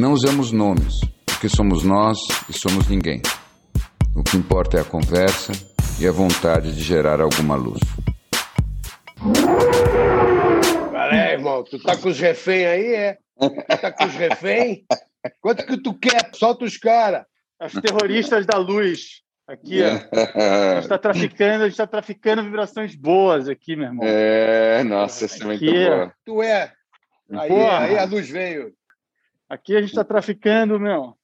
Não usamos nomes, porque somos nós e somos ninguém. O que importa é a conversa e a vontade de gerar alguma luz. Peraí, irmão, tu tá com os reféns aí, é? Tu tá com os reféns? Quanto que tu quer? Solta os caras. As terroristas da luz. Aqui, ó. A gente está traficando, a gente tá traficando vibrações boas aqui, meu irmão. É, nossa, isso é muito Aqui, ó. boa. Tu é. Aí, Porra. aí a luz veio. Aqui a gente está traficando, meu.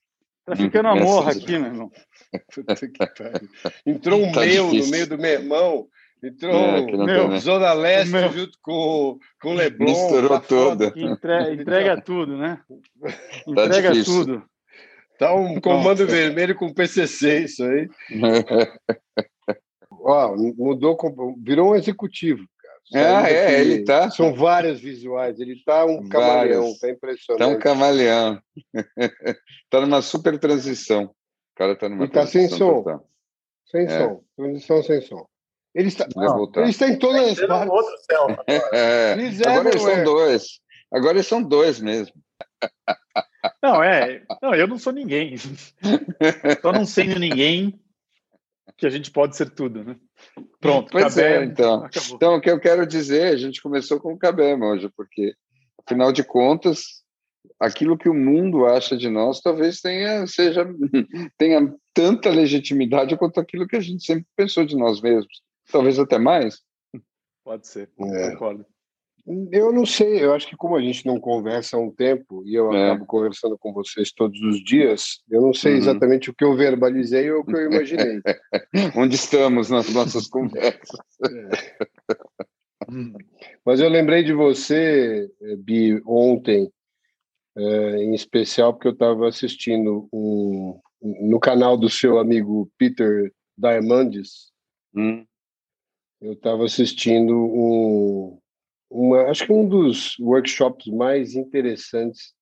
Traficando Hum, amor essas- aqui, meu irmão. Puta que pariu. Entrou um Tá meu no difícil. meio do meu irmão. Entrou É, meu, tem, né? Zona Leste Meu. junto com, com o Leblon. Misturou tá tudo. Que entre- entrega tudo, né? Entrega difícil. tudo. Tá um comando vermelho com PCC, isso aí. Ó, mudou, virou um executivo. Ah, é, ele tá. São vários visuais. Ele tá um Vários. camaleão, tá Tá impressionante. um camaleão. tá numa super transição. O cara tá numa E tá sem transição som. total. Sem É. som. Transição sem som. Eles tá, Vai voltar. eles têm todas as Tem um partes. outro céu. É, agora eles são dois. Agora eles são dois mesmo. Não, é. Não, eu não sou ninguém. Só não sendo ninguém que a gente pode ser tudo, né? Pronto, Pois Cabé, é, então. Acabou. Então, o que eu quero dizer, a gente começou com o Cabema hoje, porque, afinal de contas, aquilo que o mundo acha de nós talvez tenha, seja, tenha tanta legitimidade quanto aquilo que a gente sempre pensou de nós mesmos. Talvez até mais. Pode ser, É. concordo. Eu não sei, eu acho que como a gente não conversa há um tempo e eu É. acabo conversando com vocês todos os dias, eu não sei Uhum. exatamente o que eu verbalizei ou o que eu imaginei. Onde estamos nas nossas conversas. Mas eu lembrei de você, eh, Bi, ontem, eh, em especial, porque eu estava assistindo um, no canal do seu amigo Peter Diamandis, Hum, eu estava assistindo um, uma, acho que um dos workshops mais interessantes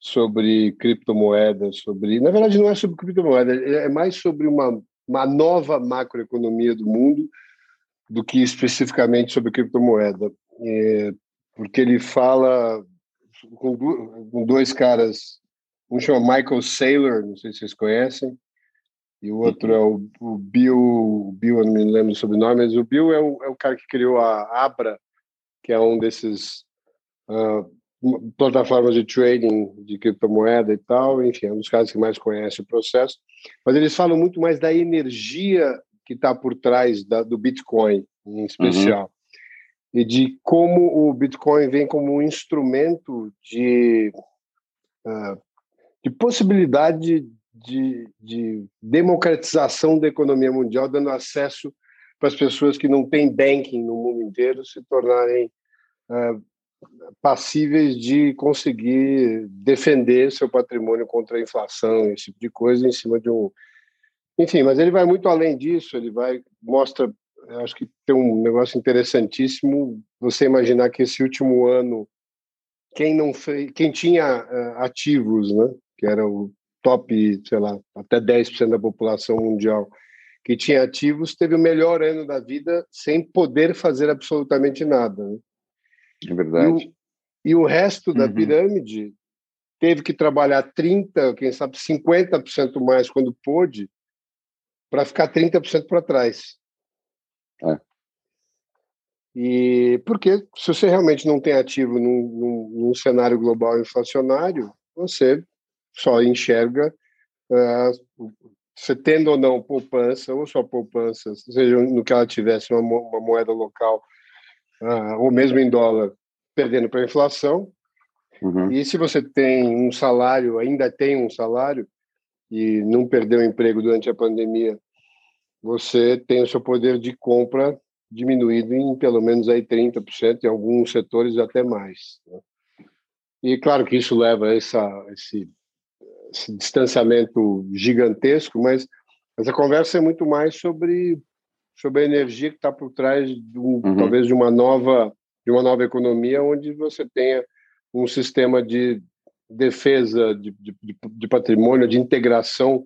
sobre criptomoedas, sobre, na verdade não é sobre criptomoeda, é é mais sobre uma, uma nova macroeconomia do mundo do que especificamente sobre criptomoeda, É, porque ele fala com, du- com dois caras, um chama Michael Saylor, não sei se vocês conhecem, e o outro é o, o Bill, Bill, eu não me lembro o sobrenome, mas o Bill é o, é o cara que criou a Abra, que é um desses m- plataformas de trading de criptomoeda e tal, enfim, é um dos caras que mais conhece o processo. Mas eles falam muito mais da energia que está por trás da, do Bitcoin, em especial, e de como o Bitcoin vem como um instrumento de, ah, de possibilidade de, de democratização da economia mundial, dando acesso para as pessoas que não têm banking no mundo inteiro se tornarem passíveis de conseguir defender seu patrimônio contra a inflação, esse tipo de coisa, em cima de um. Enfim, mas ele vai muito além disso, ele vai, mostra, acho que tem um negócio interessantíssimo, você imaginar que esse último ano, quem não fez, quem tinha ah, ativos, né, que era o top, sei lá, até 10% da população mundial, que tinha ativos, teve o melhor ano da vida sem poder fazer absolutamente nada. Né? É E verdade. o, e o resto da Uhum. pirâmide teve que trabalhar 30%, quem sabe 50% mais quando pôde, para ficar 30% para trás. É. E porque se você realmente não tem ativo num, num- num cenário global inflacionário, você só enxerga ah, você tendo ou não poupança, ou sua poupança, seja no que ela tivesse uma moeda local, ah, ou mesmo em dólar, perdendo para a inflação. Uhum. E se você tem um salário, ainda tem um salário, e não perdeu o emprego durante a pandemia, você tem o seu poder de compra diminuído em pelo menos aí 30%, em alguns setores até mais. né? E claro que isso leva a essa, esse, esse distanciamento gigantesco, mas essa conversa é muito mais sobre sobre a energia que está por trás um, uhum. talvez de uma nova de uma nova economia onde você tenha um sistema de defesa de, de, de patrimônio, de integração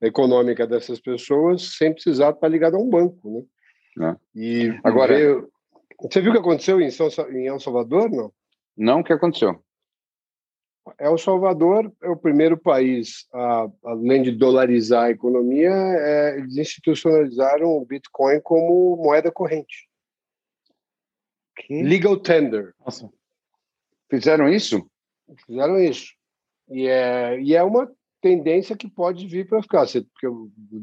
econômica dessas pessoas sem precisar estar ligado a um banco, né? É. E agora você viu o que aconteceu em, São, em El Salvador, não? Não, o que aconteceu? El Salvador é o primeiro país, a, além de dolarizar a economia, é, eles institucionalizaram o Bitcoin como moeda corrente. Que? Legal tender. Nossa. Fizeram isso? Fizeram isso. E é, e é uma tendência que pode vir para ficar. Você, porque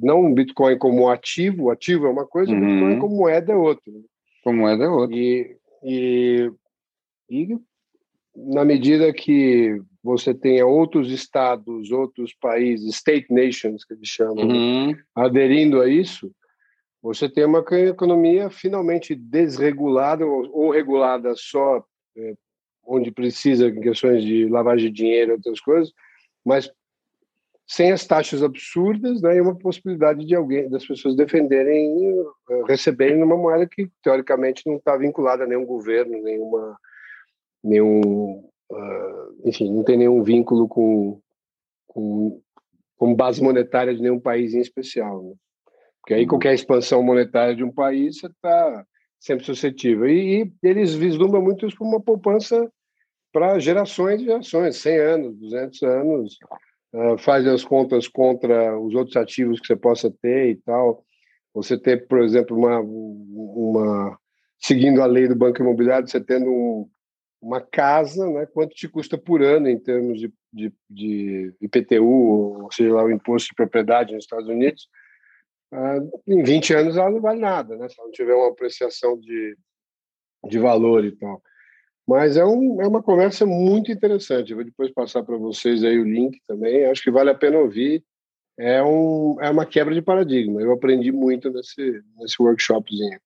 não o Bitcoin como ativo, ativo é uma coisa, o uhum. Bitcoin como moeda é outra. Né? Como moeda é outra. E, e, e na medida que você tenha outros estados, outros países, state nations, que eles chamam, né, uhum. né? aderindo a isso, você tem uma economia finalmente desregulada ou, ou regulada só é, onde precisa, em questões de lavagem de dinheiro e outras coisas, mas sem as taxas absurdas, né, e uma possibilidade de alguém, das pessoas defenderem, eh, receberem uma moeda que teoricamente não está vinculada a nenhum governo, nenhuma, nenhum, uh, enfim, não tem nenhum vínculo com, com, com base monetária de nenhum país em especial, né? porque aí uhum. qualquer expansão monetária de um país você está sempre suscetível. E, e, eles vislumbram muito isso como uma poupança para gerações e gerações, 100 anos, 200 anos, uh, faz as contas contra os outros ativos que você possa ter e tal. Você ter, por exemplo, uma, uma seguindo a lei do banco imobiliário, você tendo um, uma casa, né, quanto te custa por ano em termos de, de, de IPTU, ou seja lá, o imposto de propriedade nos Estados Unidos, uh, em 20 anos ela não vale nada, né, se ela não tiver uma apreciação de, de valor e tal. Mas é, um, é uma conversa muito interessante. Eu vou depois passar para vocês aí o link também. Acho que vale a pena ouvir. É, um, é uma quebra de paradigma. Eu aprendi muito nesse, nesse workshopzinho.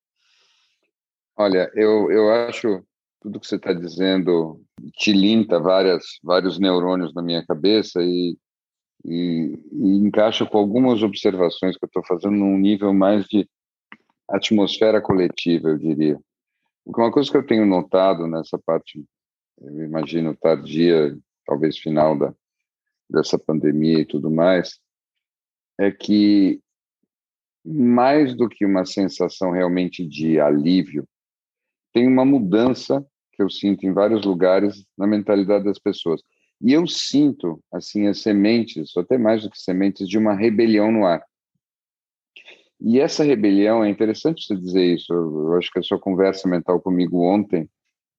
Olha, eu, eu acho tudo que você está dizendo tilinta várias, vários neurônios na minha cabeça e, e, e encaixa com algumas observações que eu estou fazendo num nível mais de atmosfera coletiva, eu diria. Uma coisa que eu tenho notado nessa parte, eu imagino tardia, talvez final da, dessa pandemia e tudo mais, é que mais do que uma sensação realmente de alívio, tem uma mudança que eu sinto em vários lugares na mentalidade das pessoas. E eu sinto, assim, as sementes, ou até mais do que sementes, de uma rebelião no ar. E essa rebelião, é interessante você dizer isso, eu acho que a sua conversa mental comigo ontem,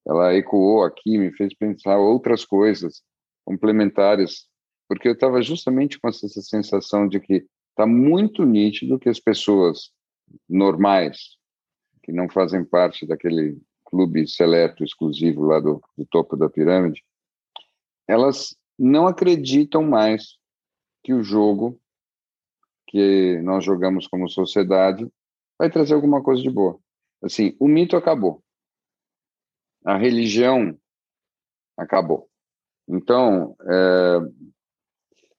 ela ecoou aqui, me fez pensar outras coisas complementares, porque eu estava justamente com essa sensação de que está muito nítido que as pessoas normais, que não fazem parte daquele clube seleto exclusivo lá do, do topo da pirâmide, elas não acreditam mais que o jogo que nós jogamos como sociedade vai trazer alguma coisa de boa. Assim, o mito acabou. A religião acabou. Então, é,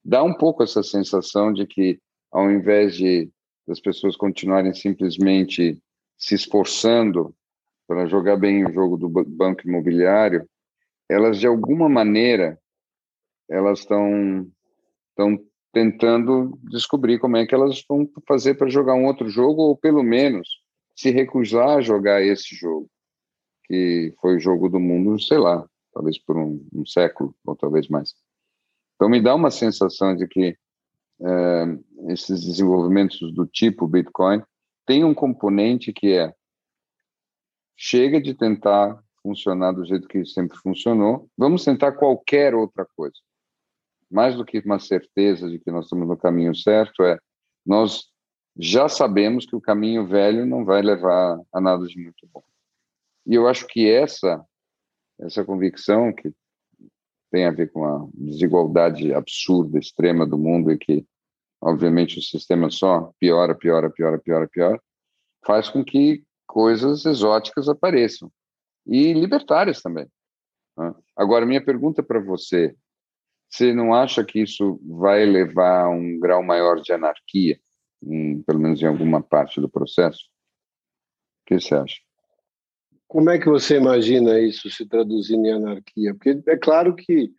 dá um pouco essa sensação de que, ao invés de das pessoas continuarem simplesmente se esforçando para jogar bem o jogo do banco imobiliário, elas de alguma maneira elas estão estão tentando descobrir como é que elas vão fazer para jogar um outro jogo, ou pelo menos se recusar a jogar esse jogo, que foi o jogo do mundo, sei lá, talvez por um, um século, ou talvez mais. Então, me dá uma sensação de que é, esses desenvolvimentos do tipo Bitcoin tem um componente que é chega de tentar funcionar do jeito que sempre funcionou, vamos tentar qualquer outra coisa mais do que uma certeza de que nós estamos no caminho certo, é nós já sabemos que o caminho velho não vai levar a nada de muito bom. E eu acho que essa essa convicção que tem a ver com a desigualdade absurda, extrema do mundo e que, obviamente, o sistema só piora, piora, piora, piora, piora, faz com que coisas exóticas apareçam e libertárias também. Né? Agora, minha pergunta para você: você não acha que isso vai levar a um grau maior de anarquia, em, pelo menos em alguma parte do processo? O que você acha? Como é que você imagina isso se traduzindo em anarquia? Porque é claro que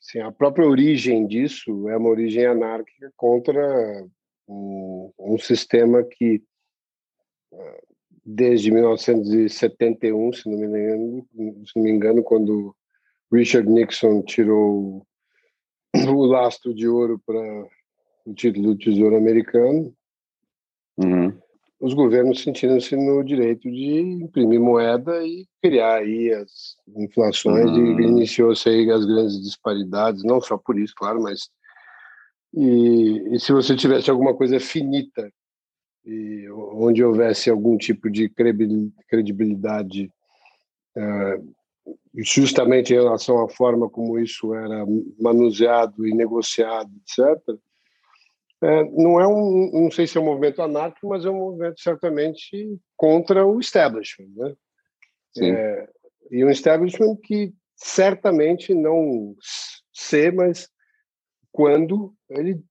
assim, a própria origem disso é uma origem anárquica contra um, um sistema que desde 1971, se não me engano, se não me engano quando Richard Nixon tirou o lastro de ouro para o título do Tesouro Americano, uhum. os governos sentiram-se no direito de imprimir moeda e criar aí as inflações uhum. e iniciou-se aí as grandes disparidades, não só por isso, claro, mas e, e se você tivesse alguma coisa finita e onde houvesse algum tipo de credibilidade uh, justamente em relação à forma como isso era manuseado e negociado, etc. É, não é um, não sei se é um movimento anárquico, mas é um movimento certamente contra o establishment, né? É, e um establishment que certamente não sei, mas quando ele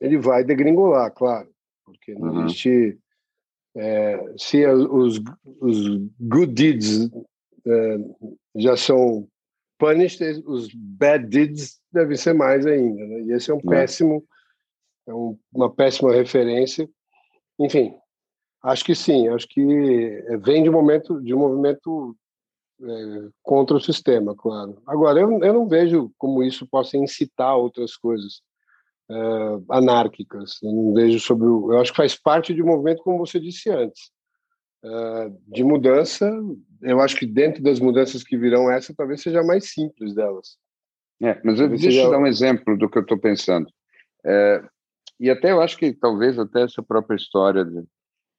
ele vai degringolar, claro porque não uhum. existe. É, se os, os good deeds é, já são punished, os bad deeds devem ser mais ainda. Né? E esse é um uhum. péssimo, é um, uma péssima referência. Enfim, acho que sim, acho que vem de um momento de um movimento é, contra o sistema, claro. Agora, eu, eu não vejo como isso possa incitar outras coisas uh, anárquicas. Eu não vejo sobre o, eu acho que faz parte de um movimento, como você disse antes, uh, de mudança. Eu acho que dentro das mudanças que virão, essa talvez seja a mais simples delas. É, mas eu, deixa eu dar um exemplo do que eu estou pensando. É, e até eu acho que talvez até essa própria história de,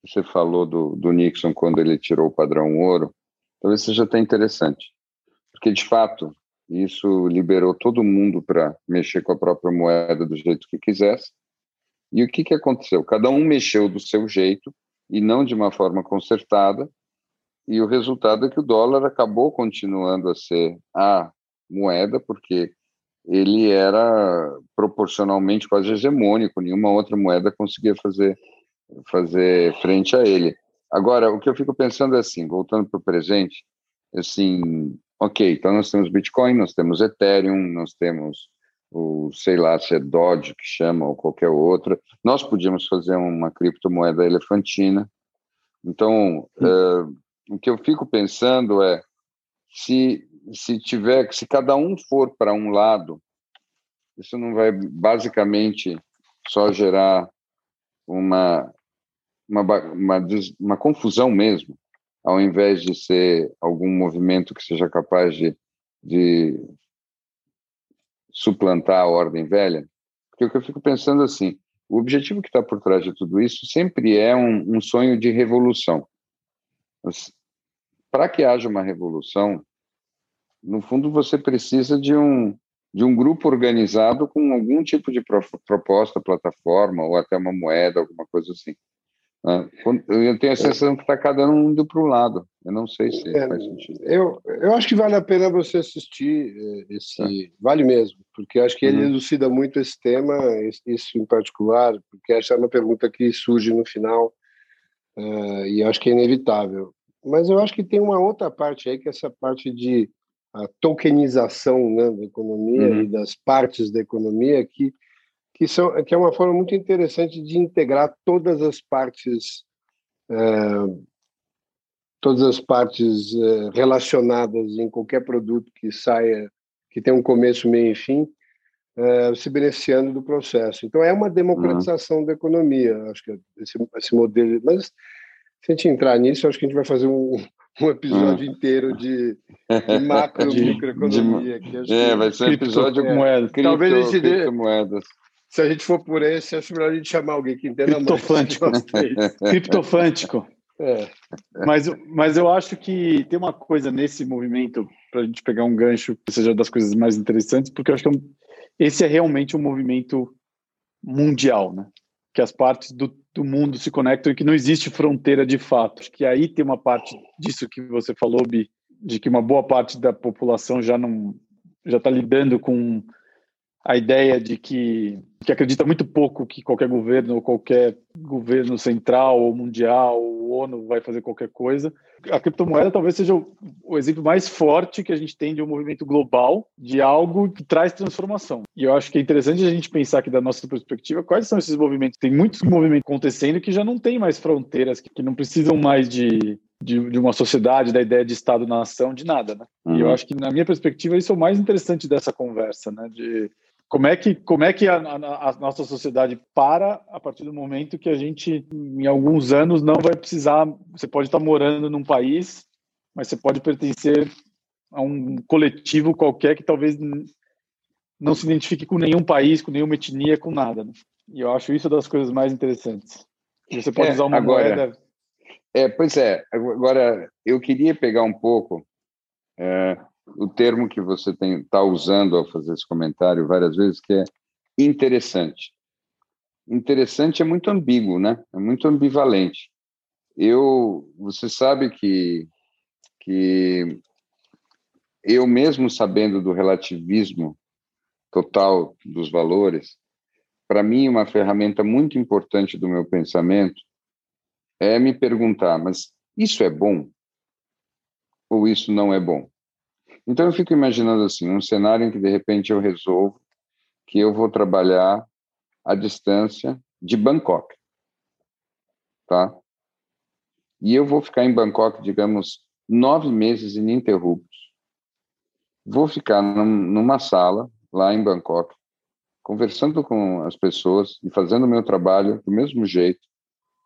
você falou do, do Nixon quando ele tirou o padrão ouro, talvez seja até interessante. Porque, de fato, isso liberou todo mundo para mexer com a própria moeda do jeito que quisesse. E o que, que aconteceu? Cada um mexeu do seu jeito e não de uma forma consertada. E o resultado é que o dólar acabou continuando a ser a moeda, porque ele era proporcionalmente quase hegemônico, nenhuma outra moeda conseguia fazer, fazer frente a ele. Agora, o que eu fico pensando é assim, voltando para o presente, assim, Ok, então nós temos Bitcoin, nós temos Ethereum, nós temos o, sei lá, se é Doge que chama ou qualquer outra. Nós podíamos fazer uma criptomoeda elefantina. Então, uh, o que eu fico pensando é se se tiver, se cada um for para um lado, isso não vai basicamente só gerar uma uma, uma, uma confusão mesmo ao invés de ser algum movimento que seja capaz de, de suplantar a ordem velha? Porque o que eu fico pensando assim, o objetivo que está por trás de tudo isso sempre é um, um sonho de revolução. Para que haja uma revolução, no fundo você precisa de um de um grupo organizado com algum tipo de proposta, plataforma ou até uma moeda, alguma coisa assim. Ah, eu tenho a sensação que está cada um indo para um lado. Eu não sei se é, faz sentido. Eu, eu acho que vale a pena você assistir eh, esse. É. Vale mesmo, porque acho que ele uhum. elucida muito esse tema, isso em particular, porque essa é uma pergunta que surge no final uh, e acho que é inevitável. Mas eu acho que tem uma outra parte aí, que é essa parte de a tokenização né, da economia uhum. e das partes da economia que que, são, que é uma forma muito interessante de integrar todas as partes é, todas as partes é, relacionadas em qualquer produto que saia, que tem um começo, meio e fim, é, se beneficiando do processo. Então, é uma democratização uhum. da economia, acho que esse, esse modelo. Mas, se a gente entrar nisso, acho que a gente vai fazer um, um episódio uhum. inteiro de, de macro, de, microeconomia. De, é, vai ser um episódio com moedas. Talvez a gente dê, se a gente for por esse, acho melhor a gente chamar alguém que entenda Criptofântico. mais. Criptofântico. É. Mas, mas eu acho que tem uma coisa nesse movimento, para a gente pegar um gancho, que seja das coisas mais interessantes, porque eu acho que é esse é realmente um movimento mundial, né? Que as partes do, do mundo se conectam e que não existe fronteira de fato. Acho que aí tem uma parte disso que você falou, Bi, de que uma boa parte da população já não já está lidando com a ideia de que, que acredita muito pouco que qualquer governo ou qualquer governo central ou mundial ou ONU vai fazer qualquer coisa. A criptomoeda talvez seja o, o, exemplo mais forte que a gente tem de um movimento global, de algo que traz transformação. E eu acho que é interessante a gente pensar que da nossa perspectiva, quais são esses movimentos? Tem muitos movimentos acontecendo que já não tem mais fronteiras, que, que não precisam mais de de, de, uma sociedade, da ideia de Estado-nação, de nada, né? Uhum. E eu uhum. acho que, na minha perspectiva, isso é o mais interessante dessa conversa, né? De como é que, como é que a, a, a, nossa sociedade para a partir do momento que a gente, em alguns anos, não vai precisar. Você pode estar morando num país, mas você pode pertencer a um coletivo qualquer que talvez não se identifique com nenhum país, com nenhuma etnia, com nada. Né? E eu acho isso das coisas mais interessantes. Você pode é, usar uma agora, moeda. É, pois é. Agora, eu queria pegar um pouco. É, o termo que você está usando ao fazer esse comentário várias vezes, que é interessante. Interessante é muito ambíguo, né? É muito ambivalente. Eu, você sabe que que eu mesmo sabendo do relativismo total dos valores, para mim uma ferramenta muito importante do meu pensamento é me perguntar, mas isso é bom ou isso não é bom? Então eu fico imaginando assim, um cenário em que de repente eu resolvo que eu vou trabalhar à distância de Bangkok, tá? E eu vou ficar em Bangkok, digamos, nove meses ininterruptos. Vou ficar num, numa sala lá em Bangkok, conversando com as pessoas e fazendo o meu trabalho do mesmo jeito,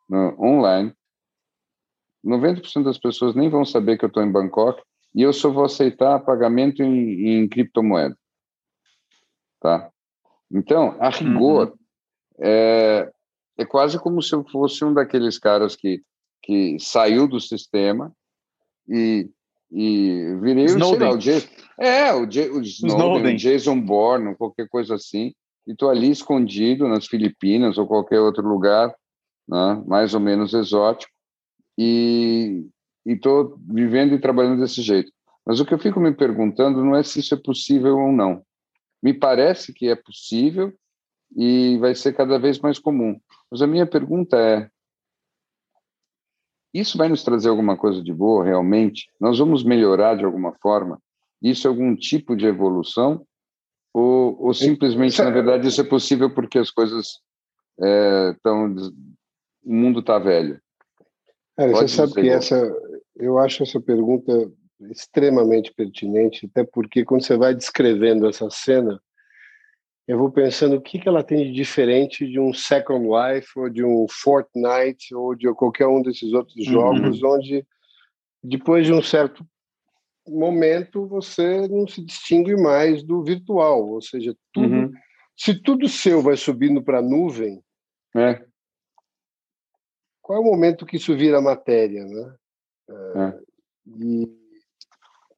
no, online. 90% das pessoas nem vão saber que eu estou em Bangkok e eu só vou aceitar pagamento em, em criptomoeda. Tá? Então, a rigor, uhum. é, é quase como se eu fosse um daqueles caras que, que saiu do sistema e, e virei Snowden. Lá, o Jason, é, o, J, o Snowden, Snowden. O Jason Bourne, qualquer coisa assim, e estou ali escondido nas Filipinas ou qualquer outro lugar, né, mais ou menos exótico, e, e estou vivendo e trabalhando desse jeito. Mas o que eu fico me perguntando não é se isso é possível ou não. Me parece que é possível e vai ser cada vez mais comum. Mas a minha pergunta é: isso vai nos trazer alguma coisa de boa realmente? Nós vamos melhorar de alguma forma? Isso é algum tipo de evolução? Ou, ou simplesmente, na verdade, isso é possível porque as coisas estão. É, o mundo está velho? Cara, você sabe que essa, eu acho essa pergunta extremamente pertinente, até porque quando você vai descrevendo essa cena, eu vou pensando o que, que ela tem de diferente de um Second Life, ou de um Fortnite, ou de qualquer um desses outros uhum. jogos, uhum. onde depois de um certo momento você não se distingue mais do virtual, ou seja, tudo, uhum. se tudo seu vai subindo para a nuvem, é. qual é o momento que isso vira matéria, né? É. E,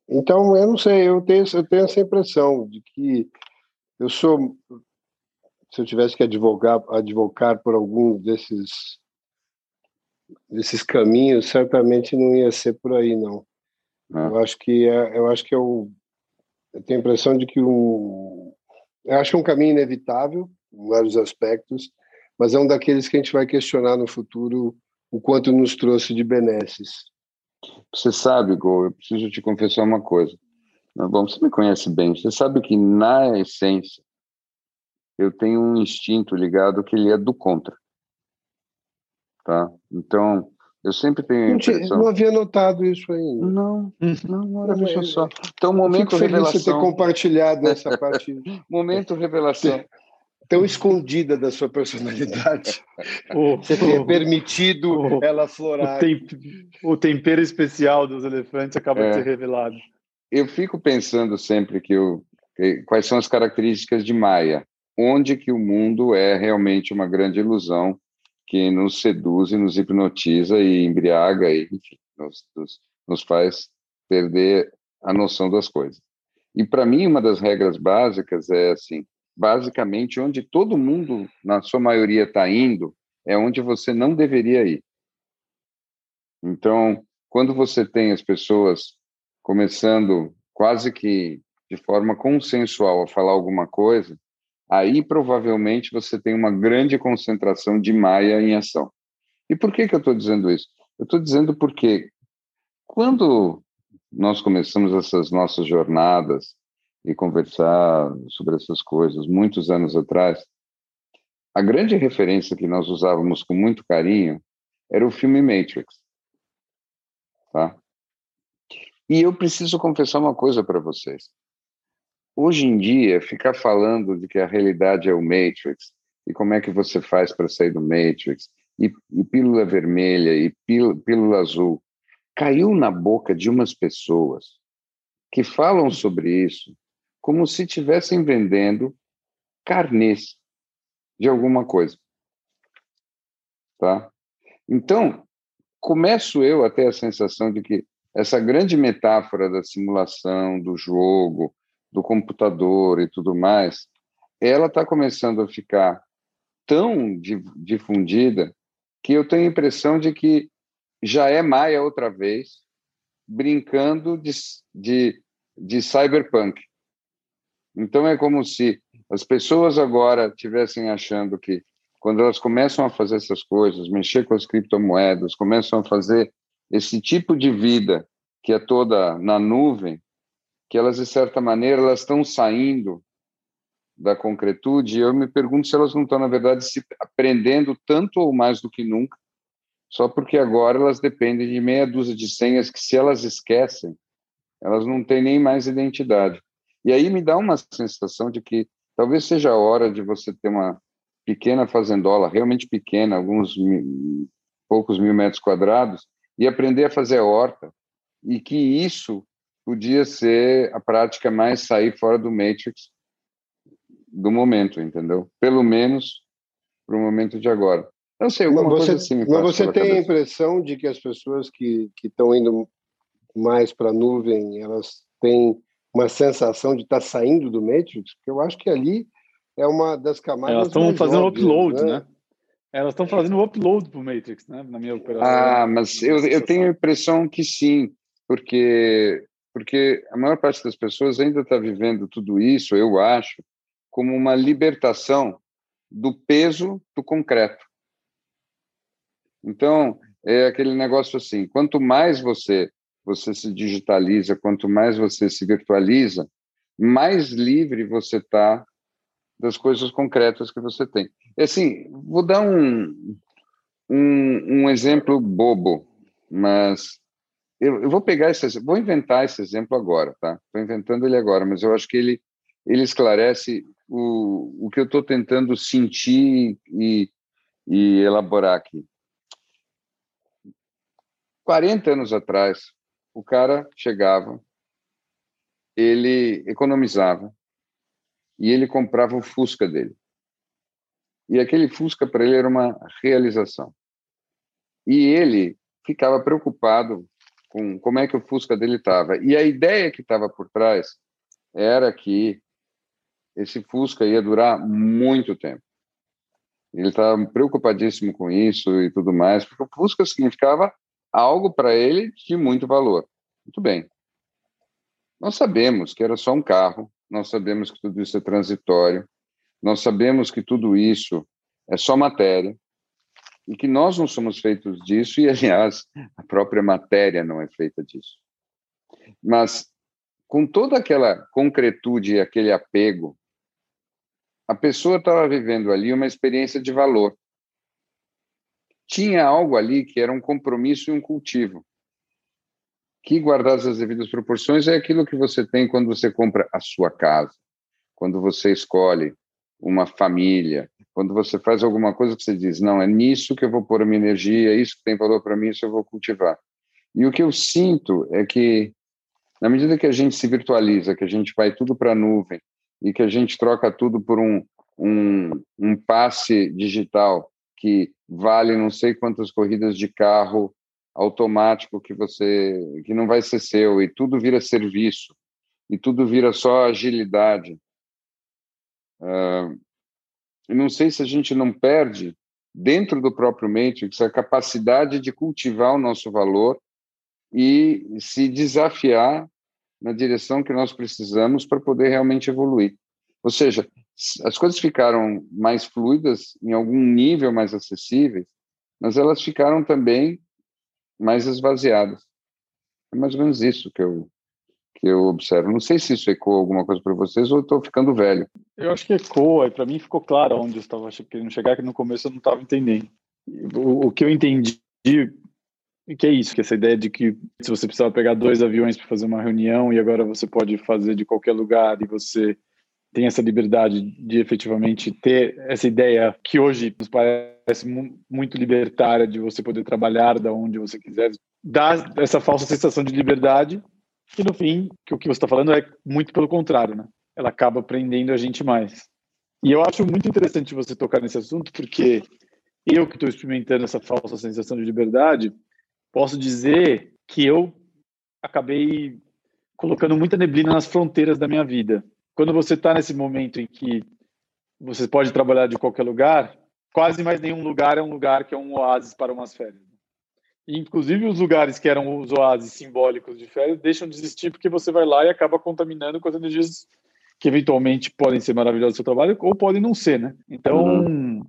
então, eu não sei, eu tenho, eu tenho essa impressão de que eu sou, se eu tivesse que advogar, advocar por algum desses desses caminhos, certamente não ia ser por aí, não. É. Eu acho que é, eu acho que eu, eu tenho a impressão de que um, eu acho que é um caminho inevitável em vários aspectos, mas é um daqueles que a gente vai questionar no futuro o quanto nos trouxe de benesses. Você sabe, Gol, eu preciso te confessar uma coisa. Bom, você me conhece bem. Você sabe que, na essência, eu tenho um instinto ligado que ele é do contra. Tá? Então, eu sempre tenho impressão... Não havia notado isso ainda. Não, não, olha, deixa só. Então, momento Fico revelação. Feliz de ter compartilhado essa parte. momento revelação tão escondida da sua personalidade. Você ter permitido ela florar. O, tempero especial dos elefantes acaba é. de ser revelado. Eu fico pensando sempre que, eu, que quais são as características de Maia, onde que o mundo é realmente uma grande ilusão que nos seduz e nos hipnotiza e embriaga e enfim, nos, nos, nos faz perder a noção das coisas. E para mim uma das regras básicas é assim: basicamente onde todo mundo, na sua maioria, está indo, é onde você não deveria ir. Então, quando você tem as pessoas começando quase que de forma consensual a falar alguma coisa, aí provavelmente você tem uma grande concentração de Maia em ação. E por que, que eu estou dizendo isso? Eu estou dizendo porque quando nós começamos essas nossas jornadas e conversar sobre essas coisas muitos anos atrás, a grande referência que nós usávamos com muito carinho era o filme Matrix. Tá? E eu preciso confessar uma coisa para vocês. Hoje em dia, ficar falando de que a realidade é o Matrix e como é que você faz para sair do Matrix e, e pílula vermelha e pílula, pílula azul caiu na boca de umas pessoas que falam sobre isso como se estivessem vendendo carnês de alguma coisa. Tá? Então, começo eu a ter a sensação de que essa grande metáfora da simulação, do jogo, do computador e tudo mais, ela está começando a ficar tão difundida que eu tenho a impressão de que já é Maia outra vez, brincando de, de, de cyberpunk. Então é como se as pessoas agora tivessem achando que quando elas começam a fazer essas coisas, mexer com as criptomoedas, começam a fazer esse tipo de vida que é toda na nuvem, que elas de certa maneira elas estão saindo da concretude. E eu me pergunto se elas não estão na verdade se aprendendo tanto ou mais do que nunca, só porque agora elas dependem de meia dúzia de senhas que se elas esquecem, elas não têm nem mais identidade. E aí me dá uma sensação de que talvez seja a hora de você ter uma pequena fazendola, realmente pequena, alguns mil, poucos mil metros quadrados, e aprender a fazer horta, e que isso podia ser a prática mais sair fora do Matrix do momento, entendeu? Pelo menos para o momento de agora. Não sei, alguma você, coisa assim. Mas você tem a impressão de que as pessoas que estão indo mais para a nuvem, elas têm uma sensação de estar tá saindo do Matrix? Porque eu acho que ali é uma das camadas. Elas estão fazendo óbvias, upload, né? né? Elas estão fazendo upload para o Matrix, né? Na minha operação. Ah, mas eu, eu tenho a impressão que sim, porque porque a maior parte das pessoas ainda está vivendo tudo isso, eu acho, como uma libertação do peso do concreto. Então, é aquele negócio assim, quanto mais você você se digitaliza, quanto mais você se virtualiza, mais livre você está das coisas concretas que você tem. Assim, vou dar um, um, um exemplo bobo, mas eu, eu, vou pegar esse vou inventar esse exemplo agora, tá? Estou inventando ele agora, mas eu acho que ele, ele esclarece o, o que eu estou tentando sentir e, e elaborar aqui. 40 anos atrás, o cara chegava, ele economizava e ele comprava o Fusca dele. E aquele Fusca para ele era uma realização. E ele ficava preocupado com como é que o Fusca dele estava. E a ideia que estava por trás era que esse Fusca ia durar muito tempo. Ele estava preocupadíssimo com isso e tudo mais, porque o Fusca significava algo para ele de muito valor. Muito bem. Nós sabemos que era só um carro, nós sabemos que tudo isso é transitório, nós sabemos que tudo isso é só matéria e que nós não somos feitos disso e, aliás, a própria matéria não é feita disso. Mas, com toda aquela concretude e aquele apego, a pessoa estava vivendo ali uma experiência de valor tinha algo ali que era um compromisso e um cultivo. Que, guardadas as devidas proporções, é aquilo que você tem quando você compra a sua casa, quando você escolhe uma família, quando você faz alguma coisa que você diz, não, é nisso que eu vou pôr a minha energia, é isso que tem valor para mim, isso eu vou cultivar. E o que eu sinto é que, na medida que a gente se virtualiza, que a gente vai tudo para a nuvem e que a gente troca tudo por um, um, um passe digital que vale não sei quantas corridas de carro automático que você que não vai ser seu e tudo vira serviço e tudo vira só agilidade. Uh, não sei se a gente não perde dentro do próprio Matrix a capacidade de cultivar o nosso valor e se desafiar na direção que nós precisamos para poder realmente evoluir. Ou seja, as coisas ficaram mais fluidas, em algum nível mais acessíveis, mas elas ficaram também mais esvaziadas. É mais ou menos isso que eu que eu observo. Não sei se isso ecoa alguma coisa para vocês ou estou ficando velho. Eu acho que ecoa, e para mim ficou claro onde eu estava querendo chegar, que no começo eu não estava entendendo. O, o, que eu entendi, que é isso, que é essa ideia de que se você precisava pegar dois aviões para fazer uma reunião e agora você pode fazer de qualquer lugar e você tem essa liberdade de efetivamente ter essa ideia que hoje nos parece muito libertária de você poder trabalhar da onde você quiser, dá essa falsa sensação de liberdade e no fim, que o que você está falando é muito pelo contrário, né? Ela acaba prendendo a gente mais. E eu acho muito interessante você tocar nesse assunto, porque eu que estou experimentando essa falsa sensação de liberdade, posso dizer que eu acabei colocando muita neblina nas fronteiras da minha vida. Quando você está nesse momento em que você pode trabalhar de qualquer lugar, quase mais nenhum lugar é um lugar que é um oásis para umas férias. Inclusive os lugares que eram os oásis simbólicos de férias deixam de existir porque você vai lá e acaba contaminando com as energias que eventualmente podem ser maravilhosas no seu trabalho ou podem não ser, né? Então, uhum.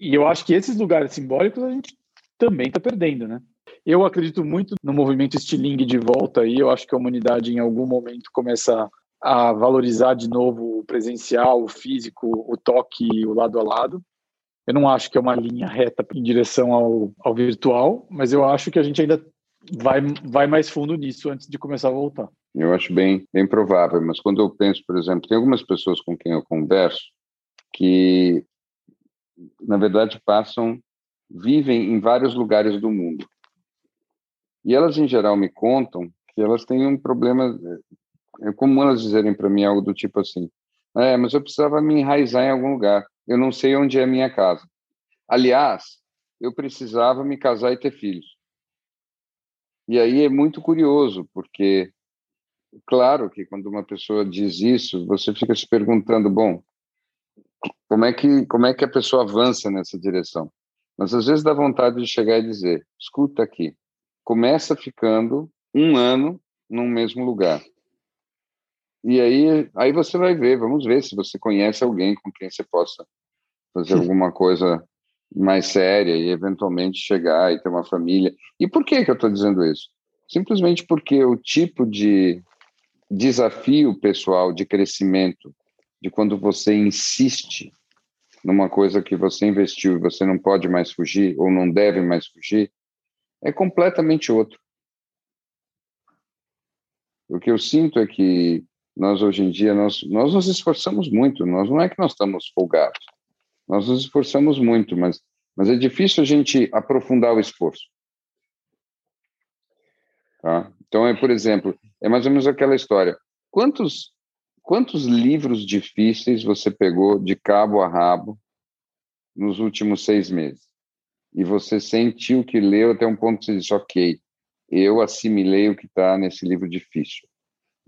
e eu acho que esses lugares simbólicos a gente também está perdendo, né? Eu acredito muito no movimento estilingue de volta aí. Eu acho que a humanidade em algum momento começa a valorizar de novo o presencial, o físico, o toque, o lado a lado. Eu não acho que é uma linha reta em direção ao, ao virtual, mas eu acho que a gente ainda vai, vai mais fundo nisso antes de começar a voltar. Eu acho bem, bem provável, mas quando eu penso, por exemplo, tem algumas pessoas com quem eu converso que, na verdade, passam, vivem em vários lugares do mundo. E elas, em geral, me contam que elas têm um problema, é comum elas dizerem para mim algo do tipo assim, é, mas eu precisava me enraizar em algum lugar eu não sei onde é a minha casa. Aliás, eu precisava me casar e ter filhos. E aí é muito curioso, porque, claro que quando uma pessoa diz isso, você fica se perguntando, bom, como é que, como é que a pessoa avança nessa direção? Mas às vezes dá vontade de chegar e dizer, escuta aqui, começa ficando um ano num mesmo lugar. E aí, aí você vai ver, vamos ver se você conhece alguém com quem você possa fazer alguma coisa mais séria e eventualmente chegar e ter uma família. E por que que eu estou dizendo isso? Simplesmente porque o tipo de desafio pessoal de crescimento, de quando você insiste numa coisa que você investiu e você não pode mais fugir ou não deve mais fugir, é completamente outro. O que eu sinto é que nós hoje em dia nós nós nos esforçamos muito nós não é que nós estamos folgados. Nós nos esforçamos muito mas mas é difícil a gente aprofundar o esforço. Tá? Então é por exemplo é mais ou menos aquela história. Quantos quantos livros difíceis você pegou de cabo a rabo nos últimos seis meses? E você sentiu que leu até um ponto que você disse ok eu assimilei o que está nesse livro difícil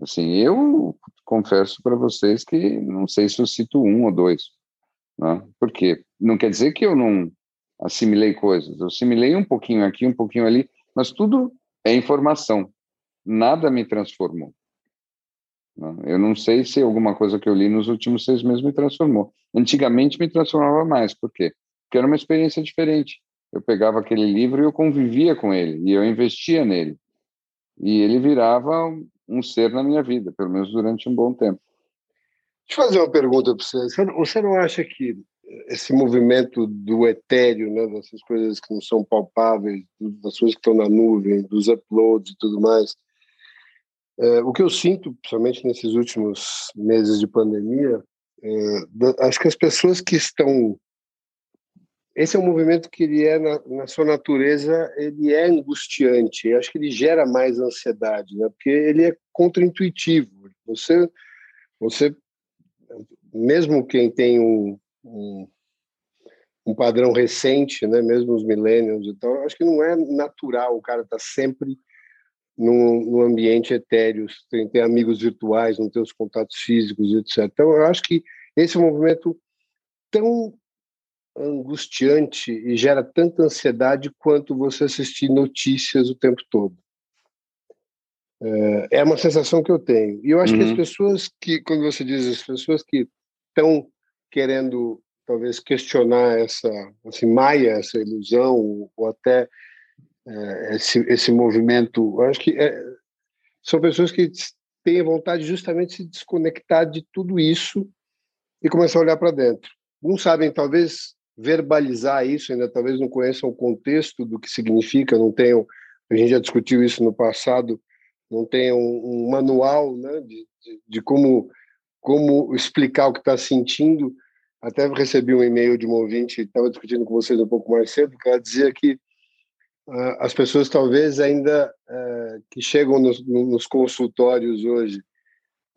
Assim, eu confesso para vocês que não sei se eu cito um ou dois. Né? Por quê? Não quer dizer que eu não assimilei coisas. Eu assimilei um pouquinho aqui, um pouquinho ali, mas tudo é informação. Nada me transformou. Né? Eu não sei se alguma coisa que eu li nos últimos seis meses me transformou. Antigamente me transformava mais. Por quê? Porque era uma experiência diferente. Eu pegava aquele livro e eu convivia com ele, e eu investia nele. E ele virava um ser na minha vida, pelo menos durante um bom tempo. Deixa eu fazer uma pergunta para você. Você não acha que esse movimento do etéreo, né, dessas coisas que não são palpáveis, das coisas que estão na nuvem, dos uploads e tudo mais, é, o que eu sinto, principalmente nesses últimos meses de pandemia, é, acho que as pessoas que estão esse é um movimento que ele é na, na, sua natureza ele é angustiante. Eu acho que ele gera mais ansiedade né? Porque ele é contraintuitivo. Você você mesmo quem tem um, um, um padrão recente né? Mesmo os millennials e tal acho que não é natural o cara estar tá sempre num, num, ambiente etéreo tem amigos virtuais não ter os contatos físicos etc então eu acho que esse movimento tão angustiante e gera tanta ansiedade quanto você assistir notícias o tempo todo. É, é uma sensação que eu tenho. E eu acho uhum. que as uhum. pessoas que, quando você diz as pessoas que estão querendo talvez questionar essa assim, maia, essa ilusão, ou até é, esse, esse movimento, eu acho que é, são pessoas que têm vontade justamente de se desconectar de tudo isso e começar a olhar para dentro. Não sabem, talvez, verbalizar isso, ainda talvez não conheçam o contexto do que significa, não tenham, a gente já discutiu isso no passado, não tenham um, manual né, de, de, de como, como explicar o que está sentindo. Até recebi um e-mail de um ouvinte, estava discutindo com vocês um pouco mais cedo, que ela dizia que uh, as pessoas talvez ainda uh, que chegam nos, nos consultórios hoje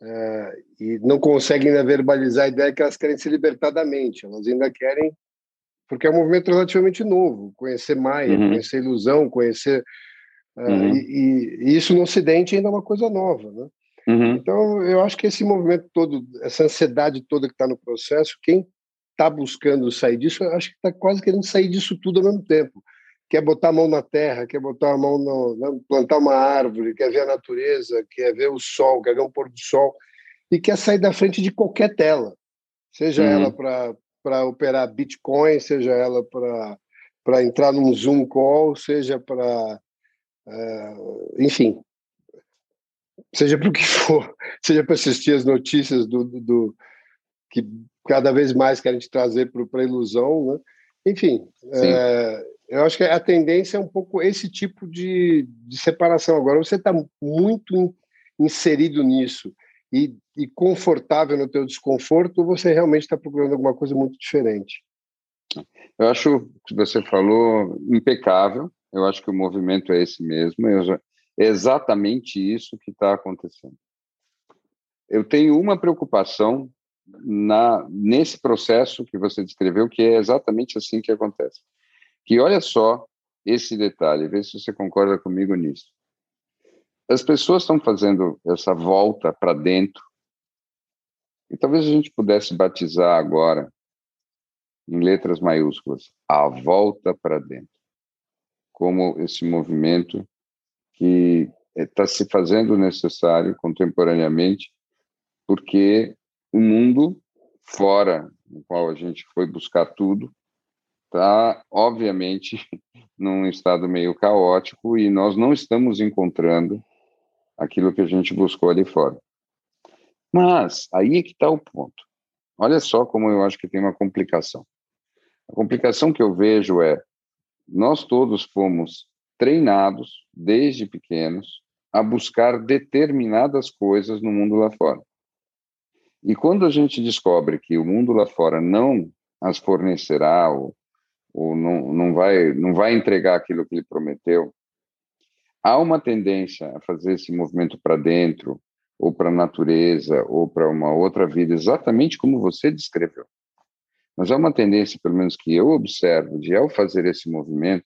uh, e não conseguem ainda verbalizar a ideia que elas querem se libertar da mente, elas ainda querem, porque é um movimento relativamente novo, conhecer Maia, uhum. conhecer ilusão, conhecer. Uhum. E, e, isso no Ocidente ainda é uma coisa nova, né? Uhum. Então, eu acho que esse movimento todo, essa ansiedade toda que está no processo, quem está buscando sair disso, eu acho que está quase querendo sair disso tudo ao mesmo tempo quer botar a mão na terra, quer botar a mão no, né, plantar uma árvore, quer ver a natureza, quer ver o sol, quer ver o pôr do sol e quer sair da frente de qualquer tela, seja uhum. ela para operar Bitcoin, seja ela para entrar num Zoom call, seja para, uh, eh, enfim, seja para o que for, seja para assistir as notícias do, do, do, que cada vez mais querem te trazer para a ilusão, né? Enfim, é, eu acho que a tendência é um pouco esse tipo de, de separação. Agora, você está muito in, inserido nisso e, e, confortável no teu desconforto, você realmente está procurando alguma coisa muito diferente? Eu acho que você falou impecável. Eu acho que o movimento é esse mesmo. É exatamente isso que está acontecendo. Eu tenho uma preocupação na, nesse processo que você descreveu, que é exatamente assim que acontece que olha só esse detalhe, vê se você concorda comigo nisso. As pessoas estão fazendo essa volta para dentro, e talvez a gente pudesse batizar agora, em letras maiúsculas, a volta para dentro, como esse movimento que está se fazendo necessário contemporaneamente, porque o mundo fora no qual a gente foi buscar tudo está, obviamente, num estado meio caótico e nós não estamos encontrando aquilo que a gente buscou ali fora. Mas aí é que está o ponto. Olha só como eu acho que tem uma complicação. A complicação que eu vejo é nós todos fomos treinados desde pequenos a buscar determinadas coisas no mundo lá fora. E quando a gente descobre que o mundo lá fora não as fornecerá ou ou não, não, vai, não vai entregar aquilo que ele prometeu, há uma tendência a fazer esse movimento para dentro, ou para a natureza, ou para uma outra vida, exatamente como você descreveu. Mas há uma tendência, pelo menos que eu observo, de ao fazer esse movimento,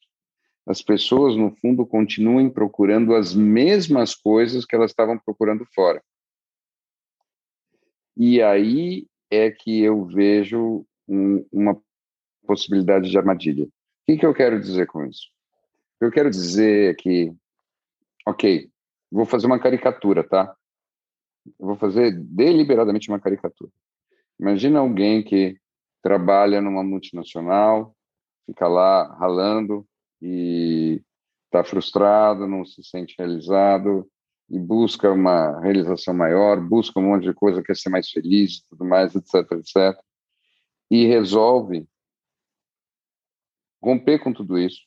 as pessoas, no fundo, continuem procurando as mesmas coisas que elas estavam procurando fora. E aí é que eu vejo um, uma possibilidade de armadilha. O que, que eu quero dizer com isso? Eu quero dizer é que, ok, vou fazer uma caricatura, tá? Vou fazer deliberadamente uma caricatura. Imagina alguém que trabalha numa multinacional, fica lá ralando e está frustrado, não se sente realizado e busca uma realização maior, busca um monte de coisa, quer ser mais feliz, tudo mais, etc, etc, e resolve romper com tudo isso.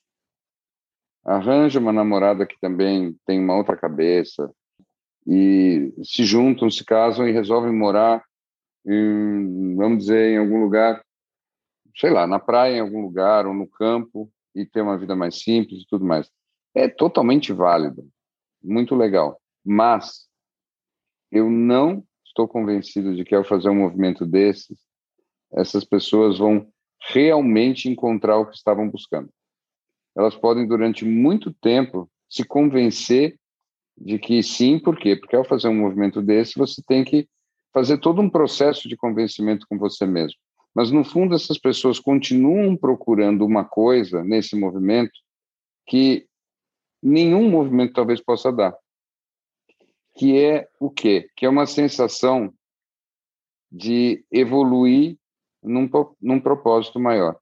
Arranja uma namorada que também tem uma outra cabeça e se juntam, se casam e resolvem morar, em, vamos dizer, em algum lugar, sei lá, na praia, em algum lugar, ou no campo, e ter uma vida mais simples e tudo mais. É totalmente válido, muito legal. Mas eu não estou convencido de que ao fazer um movimento desses, essas pessoas vão realmente encontrar o que estavam buscando. Elas podem, durante muito tempo, se convencer de que sim, por quê? Porque ao fazer um movimento desse, você tem que fazer todo um processo de convencimento com você mesmo. Mas, no fundo, essas pessoas continuam procurando uma coisa nesse movimento que nenhum movimento talvez possa dar. que é o quê? Que é uma sensação de evoluir num, num propósito maior.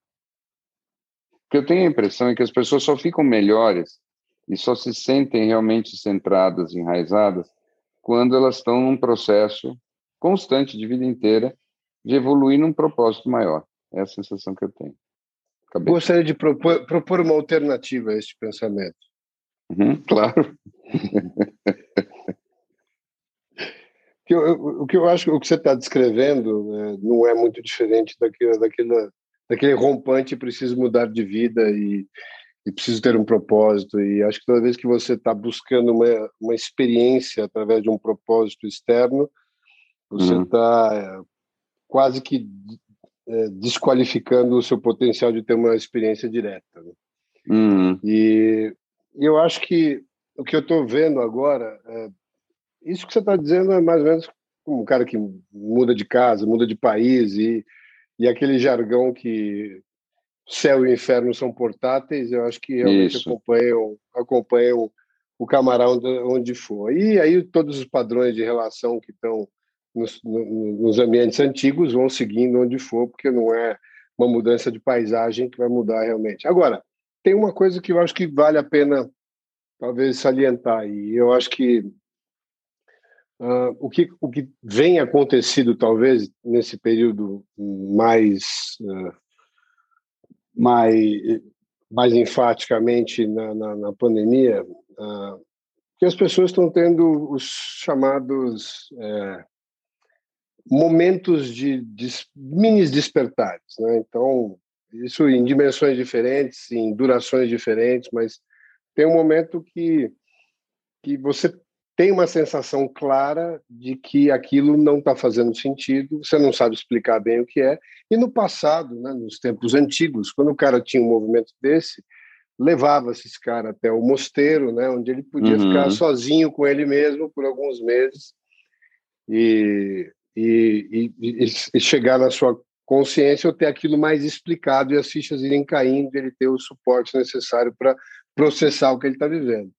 O que eu tenho a impressão é que as pessoas só ficam melhores e só se sentem realmente centradas, enraizadas, quando elas estão num processo constante de vida inteira de evoluir num propósito maior. É a sensação que eu tenho. Acabei. Gostaria de propor, propor uma alternativa a este pensamento. Uhum, claro. o que eu acho o que você está descrevendo né, não é muito diferente daquele, daquele, daquele rompante preciso mudar de vida e, e preciso ter um propósito e acho que toda vez que você está buscando uma, uma experiência através de um propósito externo você está uhum. é, quase que é, desqualificando o seu potencial de ter uma experiência direta né? uhum. e, e eu acho que o que eu estou vendo agora é, isso que você está dizendo é mais ou menos como um cara que muda de casa, muda de país e, e aquele jargão que céu e inferno são portáteis, eu acho que realmente isso. acompanham, acompanham o camarão onde for. E aí todos os padrões de relação que estão nos, nos ambientes antigos vão seguindo onde for, porque não é uma mudança de paisagem que vai mudar realmente. Agora, tem uma coisa que eu acho que vale a pena talvez salientar, e eu acho que Uh, o, que, o que vem acontecido, talvez, nesse período mais, uh, mais, mais enfaticamente na, na, na pandemia, uh, que as pessoas estão tendo os chamados é, momentos de, de mini despertares. Né? Então, isso em dimensões diferentes, em durações diferentes, mas tem um momento que, que você tem uma sensação clara de que aquilo não está fazendo sentido, você não sabe explicar bem o que é. E no passado, né, nos tempos antigos, quando o cara tinha um movimento desse, levava-se esse cara até o mosteiro, né, onde ele podia uhum. ficar sozinho com ele mesmo por alguns meses e, e, e, e, chegar na sua consciência ou ter aquilo mais explicado e as fichas irem caindo, ele ter o suporte necessário para processar o que ele está vivendo.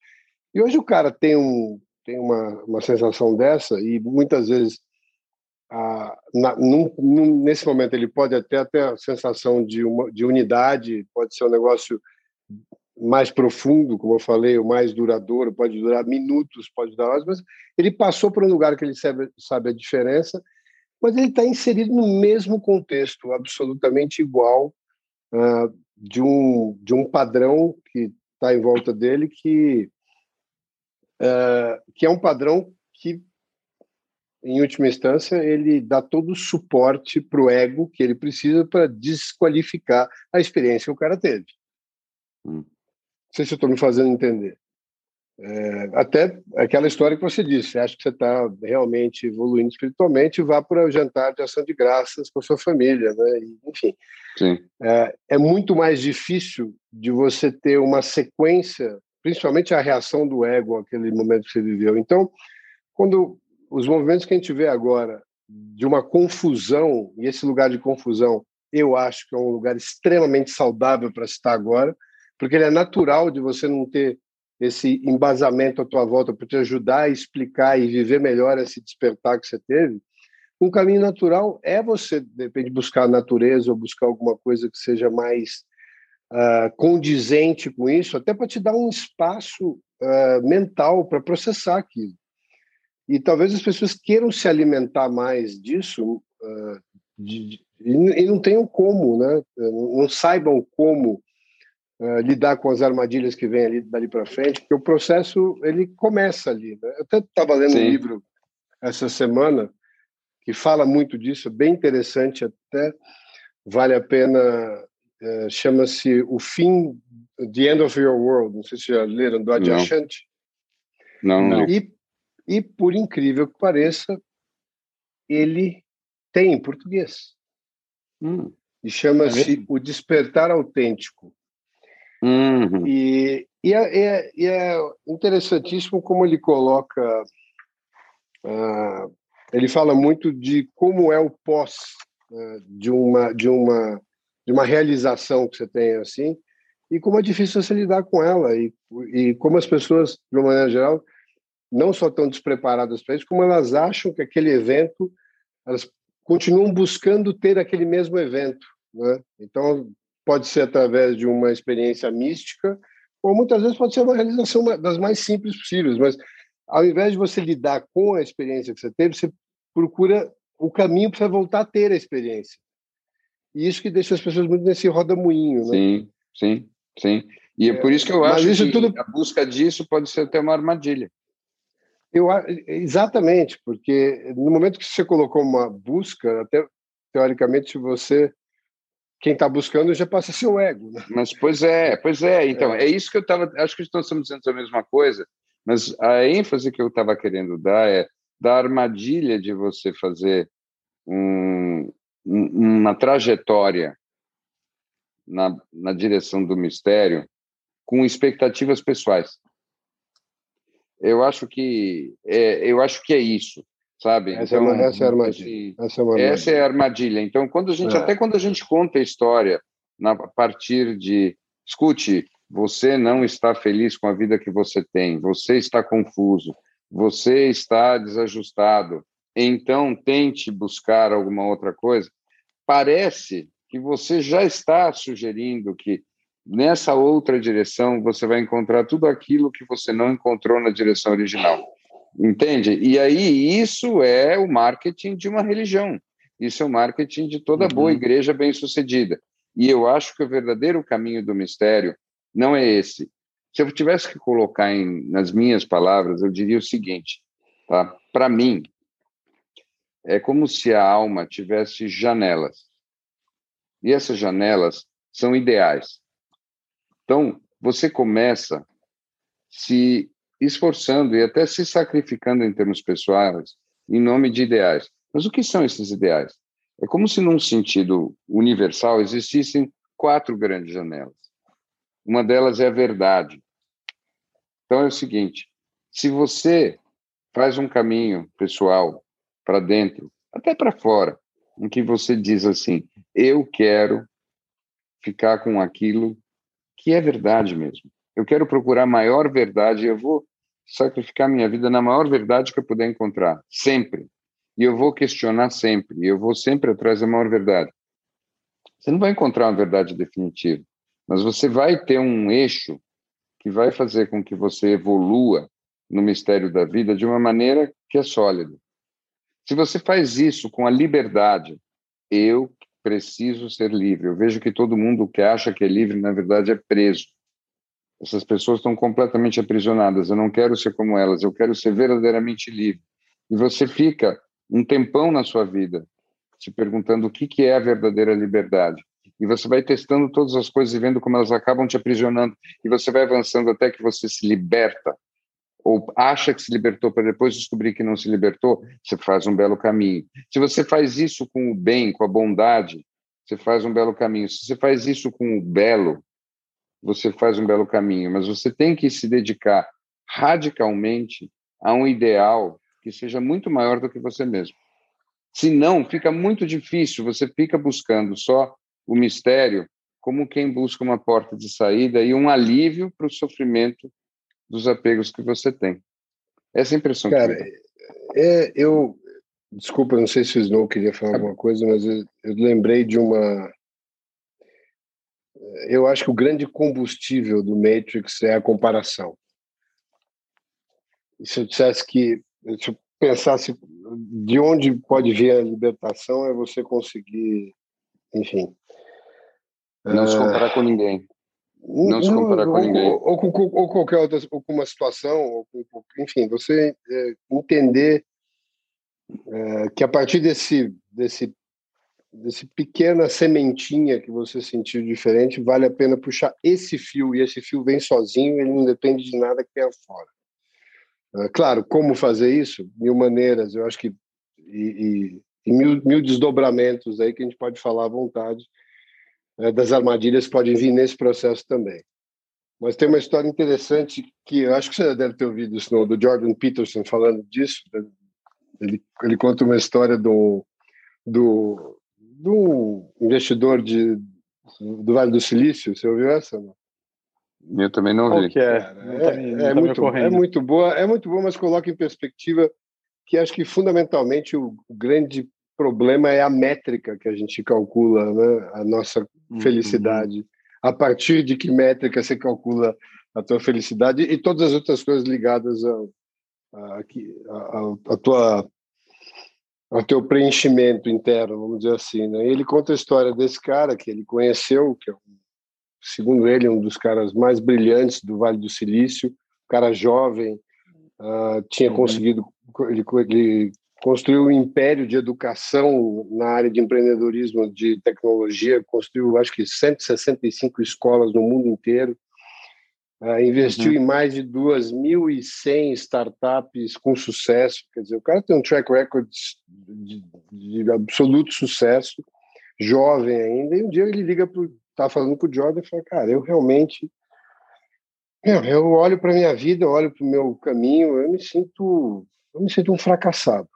E hoje o cara tem um, tem uma, uma sensação dessa e muitas vezes ah, na, num, num, nesse momento ele pode até ter a sensação de, uma, de unidade, pode ser um negócio mais profundo, como eu falei, o mais duradouro, pode durar minutos, pode durar horas, mas ele passou por um lugar que ele sabe, sabe a diferença, mas ele está inserido no mesmo contexto, absolutamente igual, ah, de, um, de um padrão que está em volta dele que uh, que é um padrão que, em última instância, ele dá todo o suporte para o ego que ele precisa para desqualificar a experiência que o cara teve. Hum. Não sei se eu estou me fazendo entender. É, até aquela história que você disse, você acha que você está realmente evoluindo espiritualmente, vá para o jantar de ação de graças com a sua família, né? Enfim. É, é, muito mais difícil de você ter uma sequência principalmente a reação do ego àquele momento que você viveu. Então, quando os movimentos que a gente vê agora de uma confusão, e esse lugar de confusão, eu acho que é um lugar extremamente saudável para estar agora, porque ele é natural de você não ter esse embasamento à tua volta para te ajudar a explicar e viver melhor esse despertar que você teve. Um caminho natural é você, de buscar a natureza ou buscar alguma coisa que seja mais uh, condizente com isso, até para te dar um espaço uh, mental para processar aquilo. E talvez as pessoas queiram se alimentar mais disso uh, de, de, e não tenham como, né? não saibam como lidar com as armadilhas que vêm ali dali para frente, porque o processo ele começa ali. Né? Eu até estava lendo Sim. um livro essa semana que fala muito disso, bem interessante até, vale a pena é, chama-se O Fim, The End of Your World, não sei se já leram, do Adyashant. Não. não. E, e, por incrível que pareça, ele tem em português. Hum. E chama-se é O Despertar Autêntico. Uhum. E, e, é, é, e, é, interessantíssimo como ele coloca. Uh, ele fala muito de como é o pós uh, de uma de uma de uma realização que você tem assim, e como é difícil você lidar com ela, e, e como as pessoas, de uma maneira geral, não só estão despreparadas para isso, como elas acham que aquele evento, elas continuam buscando ter aquele mesmo evento. Né? Então, pode ser através de uma experiência mística, ou muitas vezes pode ser uma realização das mais simples possíveis, mas ao invés de você lidar com a experiência que você teve, você procura o caminho para voltar a ter a experiência. E isso que deixa as pessoas muito nesse roda-moinho. Né? Sim, sim, sim. E é, é por isso que eu acho que tudo... a busca disso pode ser até uma armadilha. Eu, exatamente, porque no momento que você colocou uma busca, até teoricamente, você quem está buscando já passa a ser o ego. Né? Mas pois é, pois é. Então é, é isso que eu estava. Acho que nós estamos dizendo a mesma coisa, mas a ênfase que eu estava querendo dar é da armadilha de você fazer um, uma trajetória na, na direção do mistério com expectativas pessoais. Eu acho que é, eu acho que é isso, sabe? Essa, então, é, uma, essa é a armadilha. essa, é armadilha. essa é a armadilha. Então, quando a gente é. até quando a gente conta a história na a partir de escute, você não está feliz com a vida que você tem, você está confuso, você está desajustado, então tente buscar alguma outra coisa. Parece que você já está sugerindo que nessa outra direção você vai encontrar tudo aquilo que você não encontrou na direção original. Entende? E aí isso é o marketing de uma religião. Isso é o marketing de toda boa uhum. igreja bem-sucedida. E eu acho que o verdadeiro caminho do mistério não é esse. Se eu tivesse que colocar em, nas minhas palavras, eu diria o seguinte, tá? Para mim, é como se a alma tivesse janelas. E essas janelas são ideais. Então, você começa se esforçando e até se sacrificando em termos pessoais em nome de ideais. Mas o que são esses ideais? É como se, num sentido universal, existissem quatro grandes janelas. Uma delas é a verdade. Então é o seguinte: se você faz um caminho pessoal para dentro, até para fora, em que você diz assim, eu quero ficar com aquilo que é verdade mesmo. Eu quero procurar maior verdade, eu vou sacrificar minha vida na maior verdade que eu puder encontrar, sempre. E eu vou questionar sempre, eu vou sempre atrás da maior verdade. Você não vai encontrar uma verdade definitiva, mas você vai ter um eixo que vai fazer com que você evolua no mistério da vida de uma maneira que é sólida. Se você faz isso com a liberdade, eu preciso ser livre. Eu vejo que todo mundo que acha que é livre, na verdade, é preso. Essas pessoas estão completamente aprisionadas. Eu não quero ser como elas, eu quero ser verdadeiramente livre. E você fica um tempão na sua vida se perguntando o que, que é a verdadeira liberdade e você vai testando todas as coisas e vendo como elas acabam te aprisionando, e você vai avançando até que você se liberta, ou acha que se libertou para depois descobrir que não se libertou, você faz um belo caminho. Se você faz isso com o bem, com a bondade, você faz um belo caminho. Se você faz isso com o belo, você faz um belo caminho, mas você tem que se dedicar radicalmente a um ideal que seja muito maior do que você mesmo. Se não, fica muito difícil, você fica buscando só o mistério como quem busca uma porta de saída e um alívio para o sofrimento dos apegos que você tem. Essa é impressão Cara, que é, eu desculpa, não sei se o Snow queria falar alguma coisa, mas eu, eu lembrei de uma eu acho que o grande combustível do Matrix é a comparação. E se eu dissesse que, se eu pensasse de onde pode vir a libertação, é você conseguir, enfim, não se comparar com ninguém. Não se comparar com ninguém. Ou, ou, ou, ou, qualquer outra, ou com uma situação, enfim, você é, entender é, que a partir desse, desse, desse pequena sementinha que você sentiu diferente, vale a pena puxar esse fio, e esse fio vem sozinho, ele não depende de nada que tenha fora. É, claro, como fazer isso? Mil maneiras, eu acho que. E, e, e mil, mil desdobramentos aí que a gente pode falar à vontade das armadilhas podem vir nesse processo também. Mas tem uma história interessante que eu acho que você deve ter ouvido isso do Jordan Peterson falando disso. Né? Ele, ele conta uma história do, do, do investidor de, do Vale do Silício. Você ouviu essa? Não? Eu também não vi. Que é? é, é, é muito, é muito boa, é muito boa, mas coloca em perspectiva que acho que fundamentalmente o, o grande problema é a métrica que a gente calcula, né? A nossa uhum. felicidade. A partir de que métrica você calcula a tua felicidade e todas as outras coisas ligadas ao, a, a, a tua ao teu preenchimento interno, vamos dizer assim. Né? Ele conta a história desse cara que ele conheceu, que é, segundo ele, um dos caras mais brilhantes do Vale do Silício, um cara jovem, uh, tinha uhum. conseguido, ele, ele construiu um império de educação na área de empreendedorismo de tecnologia, construiu acho que 165 escolas no mundo inteiro, Uh, investiu uhum. em mais de 2.100 startups com sucesso. Quer dizer, o cara tem um track record de, de absoluto sucesso, jovem ainda. E um dia ele liga para tá falando com o Jordan e fala: Cara, eu realmente. Meu, eu olho para minha vida, olho para o meu caminho, eu me sinto, eu me sinto um fracassado.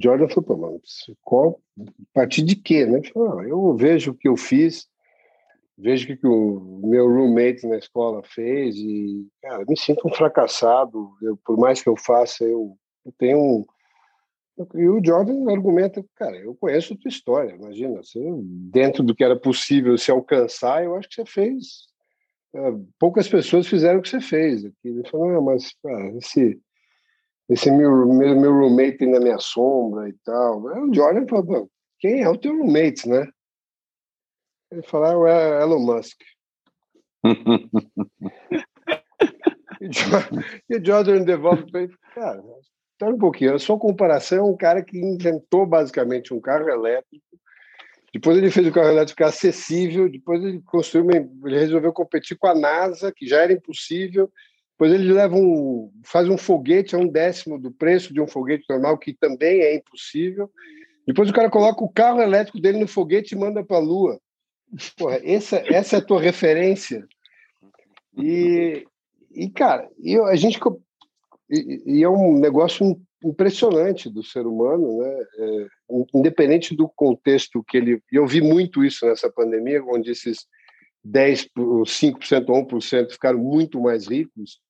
Jordan falou: mano, qual, a partir de quê? Né? Eu, ah, eu vejo o que eu fiz vejo o que, o meu roommate na escola fez e, cara, me sinto um fracassado. Eu, por mais que eu faça, eu, eu tenho um. E o Jordan argumenta, cara, eu conheço a tua história, imagina, você, dentro do que era possível se alcançar, eu acho que você fez. É, poucas pessoas fizeram o que você fez. Aqui. Ele falou, não, mas cara, esse, esse meu, meu, meu roommate na minha sombra e tal. O Jordan falou, quem é o teu roommate, né? Ele falou, é o Elon Musk. e o Jordan devolve para ele, cara, tá um pouquinho. A sua comparação é um cara que inventou basicamente um carro elétrico. Depois ele fez o carro elétrico acessível. Depois ele construiu, uma, ele resolveu competir com a NASA, que já era impossível. Depois ele leva um, um foguete a um décimo do preço de um foguete normal, que também é impossível. Depois o cara coloca o carro elétrico dele no foguete e manda para a Lua. Porra, essa, essa é a tua referência. E, e cara, e a gente. E, e, é um negócio impressionante do ser humano, né? É, independente do contexto que ele. Eu vi muito isso nessa pandemia, onde esses 10%, 5% ou 1% ficaram muito mais ricos,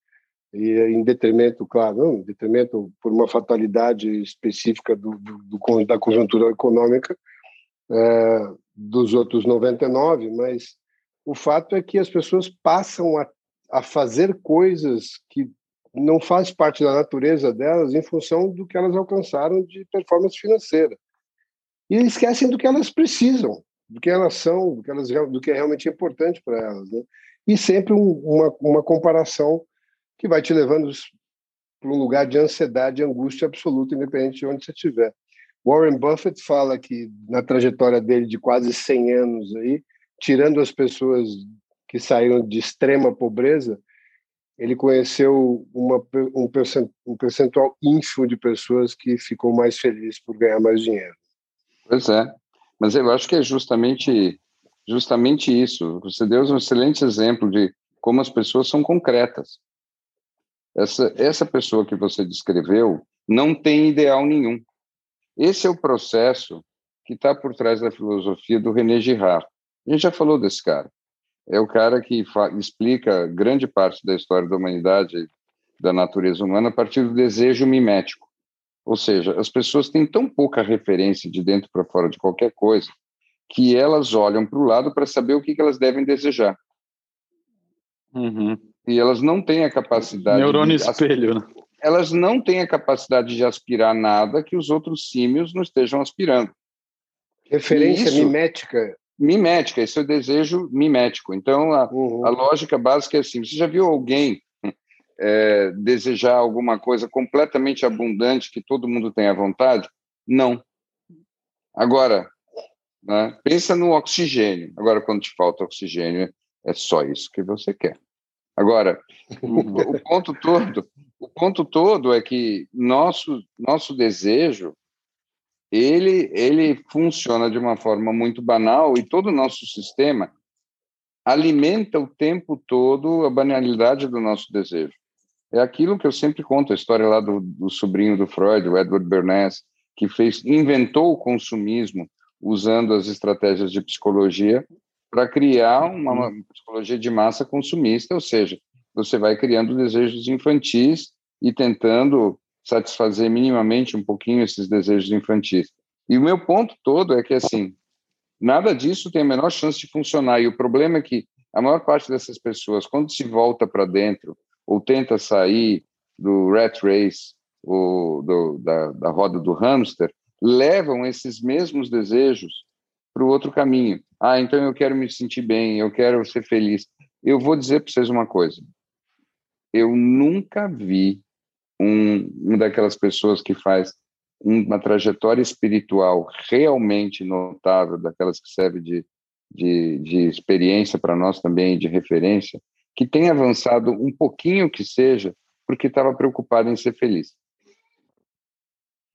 e em detrimento, claro, não, em detrimento por uma fatalidade específica do, do, do da conjuntura econômica, é, dos outros 99, mas o fato é que as pessoas passam a, a fazer coisas que não faz parte da natureza delas em função do que elas alcançaram de performance financeira. E esquecem do que elas precisam, do que elas são, do que, elas, do que é realmente importante para elas. Né? E sempre um, uma, uma comparação que vai te levando para um lugar de ansiedade angústia absoluta, independente de onde você estiver. Warren Buffett fala que na trajetória dele de quase 100 anos aí, tirando as pessoas que saíram de extrema pobreza, ele conheceu uma, um percentual ínfimo de pessoas que ficou mais feliz por ganhar mais dinheiro. Pois é, mas eu acho que é justamente justamente isso. Você deu um excelente exemplo de como as pessoas são concretas. Essa essa pessoa que você descreveu não tem ideal nenhum. Esse é o processo que está por trás da filosofia do René Girard. A gente já falou desse cara. É o cara que explica grande parte da história da humanidade, da natureza humana, a partir do desejo mimético. Ou seja, as pessoas têm tão pouca referência de dentro para fora de qualquer coisa que elas olham para o lado para saber o que, que, elas devem desejar. Uhum. E elas não têm a capacidade. Neurônio de... espelho, né? elas não têm a capacidade de aspirar nada que os outros símios não estejam aspirando. Referência isso, mimética. Mimética, esse é o desejo mimético. Então, a, uhum. a lógica básica é assim: você já viu alguém é, desejar alguma coisa completamente abundante que todo mundo tem à vontade? Não. Agora, né, pensa no oxigênio. Agora, quando te falta oxigênio, é só isso que você quer. Agora, o, o, ponto todo, o ponto todo é que nosso nosso desejo ele ele funciona de uma forma muito banal e todo o nosso sistema alimenta o tempo todo a banalidade do nosso desejo. É aquilo que eu sempre conto, a história lá do, do sobrinho do Freud, o Edward Bernays, que fez inventou o consumismo usando as estratégias de psicologia para criar uma, uma psicologia de massa consumista, ou seja, você vai criando desejos infantis e tentando satisfazer minimamente um pouquinho esses desejos infantis. E o meu ponto todo é que, assim, nada disso tem a menor chance de funcionar. E o problema é que a maior parte dessas pessoas, quando se volta para dentro ou tenta sair do rat race, ou do, da, da roda do hamster, levam esses mesmos desejos para o outro caminho. Ah, então eu quero me sentir bem, eu quero ser feliz. Eu vou dizer para vocês uma coisa. Eu nunca vi um, uma daquelas pessoas que faz uma trajetória espiritual realmente notável, daquelas que serve de, de, de experiência para nós também, de referência, que tenha avançado um pouquinho que seja, porque estava preocupado em ser feliz.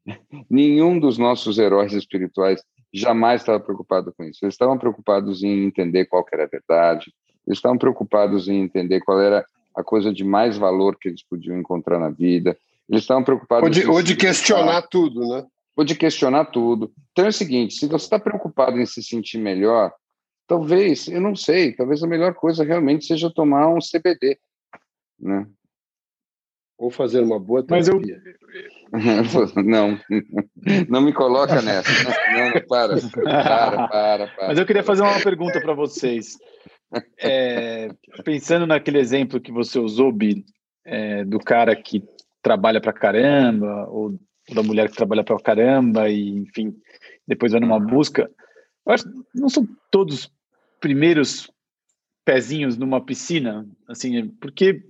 Nenhum dos nossos heróis espirituais jamais estava preocupado com isso. Eles estavam preocupados em entender qual era a verdade, eles estavam preocupados em entender qual era a coisa de mais valor que eles podiam encontrar na vida. Eles estavam preocupados... Ou de, ou de questionar tudo, né? Ou de questionar tudo. Então é o seguinte, se você está preocupado em se sentir melhor, talvez, eu não sei, talvez a melhor coisa realmente seja tomar um CBD, né? Ou fazer uma boa terapia. Mas eu... não, não me coloca nessa. Não, para, para, para, para. Mas eu queria fazer uma pergunta para vocês. É, pensando naquele exemplo que você usou, Bi, é, do cara que trabalha para caramba, ou da mulher que trabalha para caramba, e enfim, depois vai numa busca. Eu acho não são todos primeiros pezinhos numa piscina, assim, porque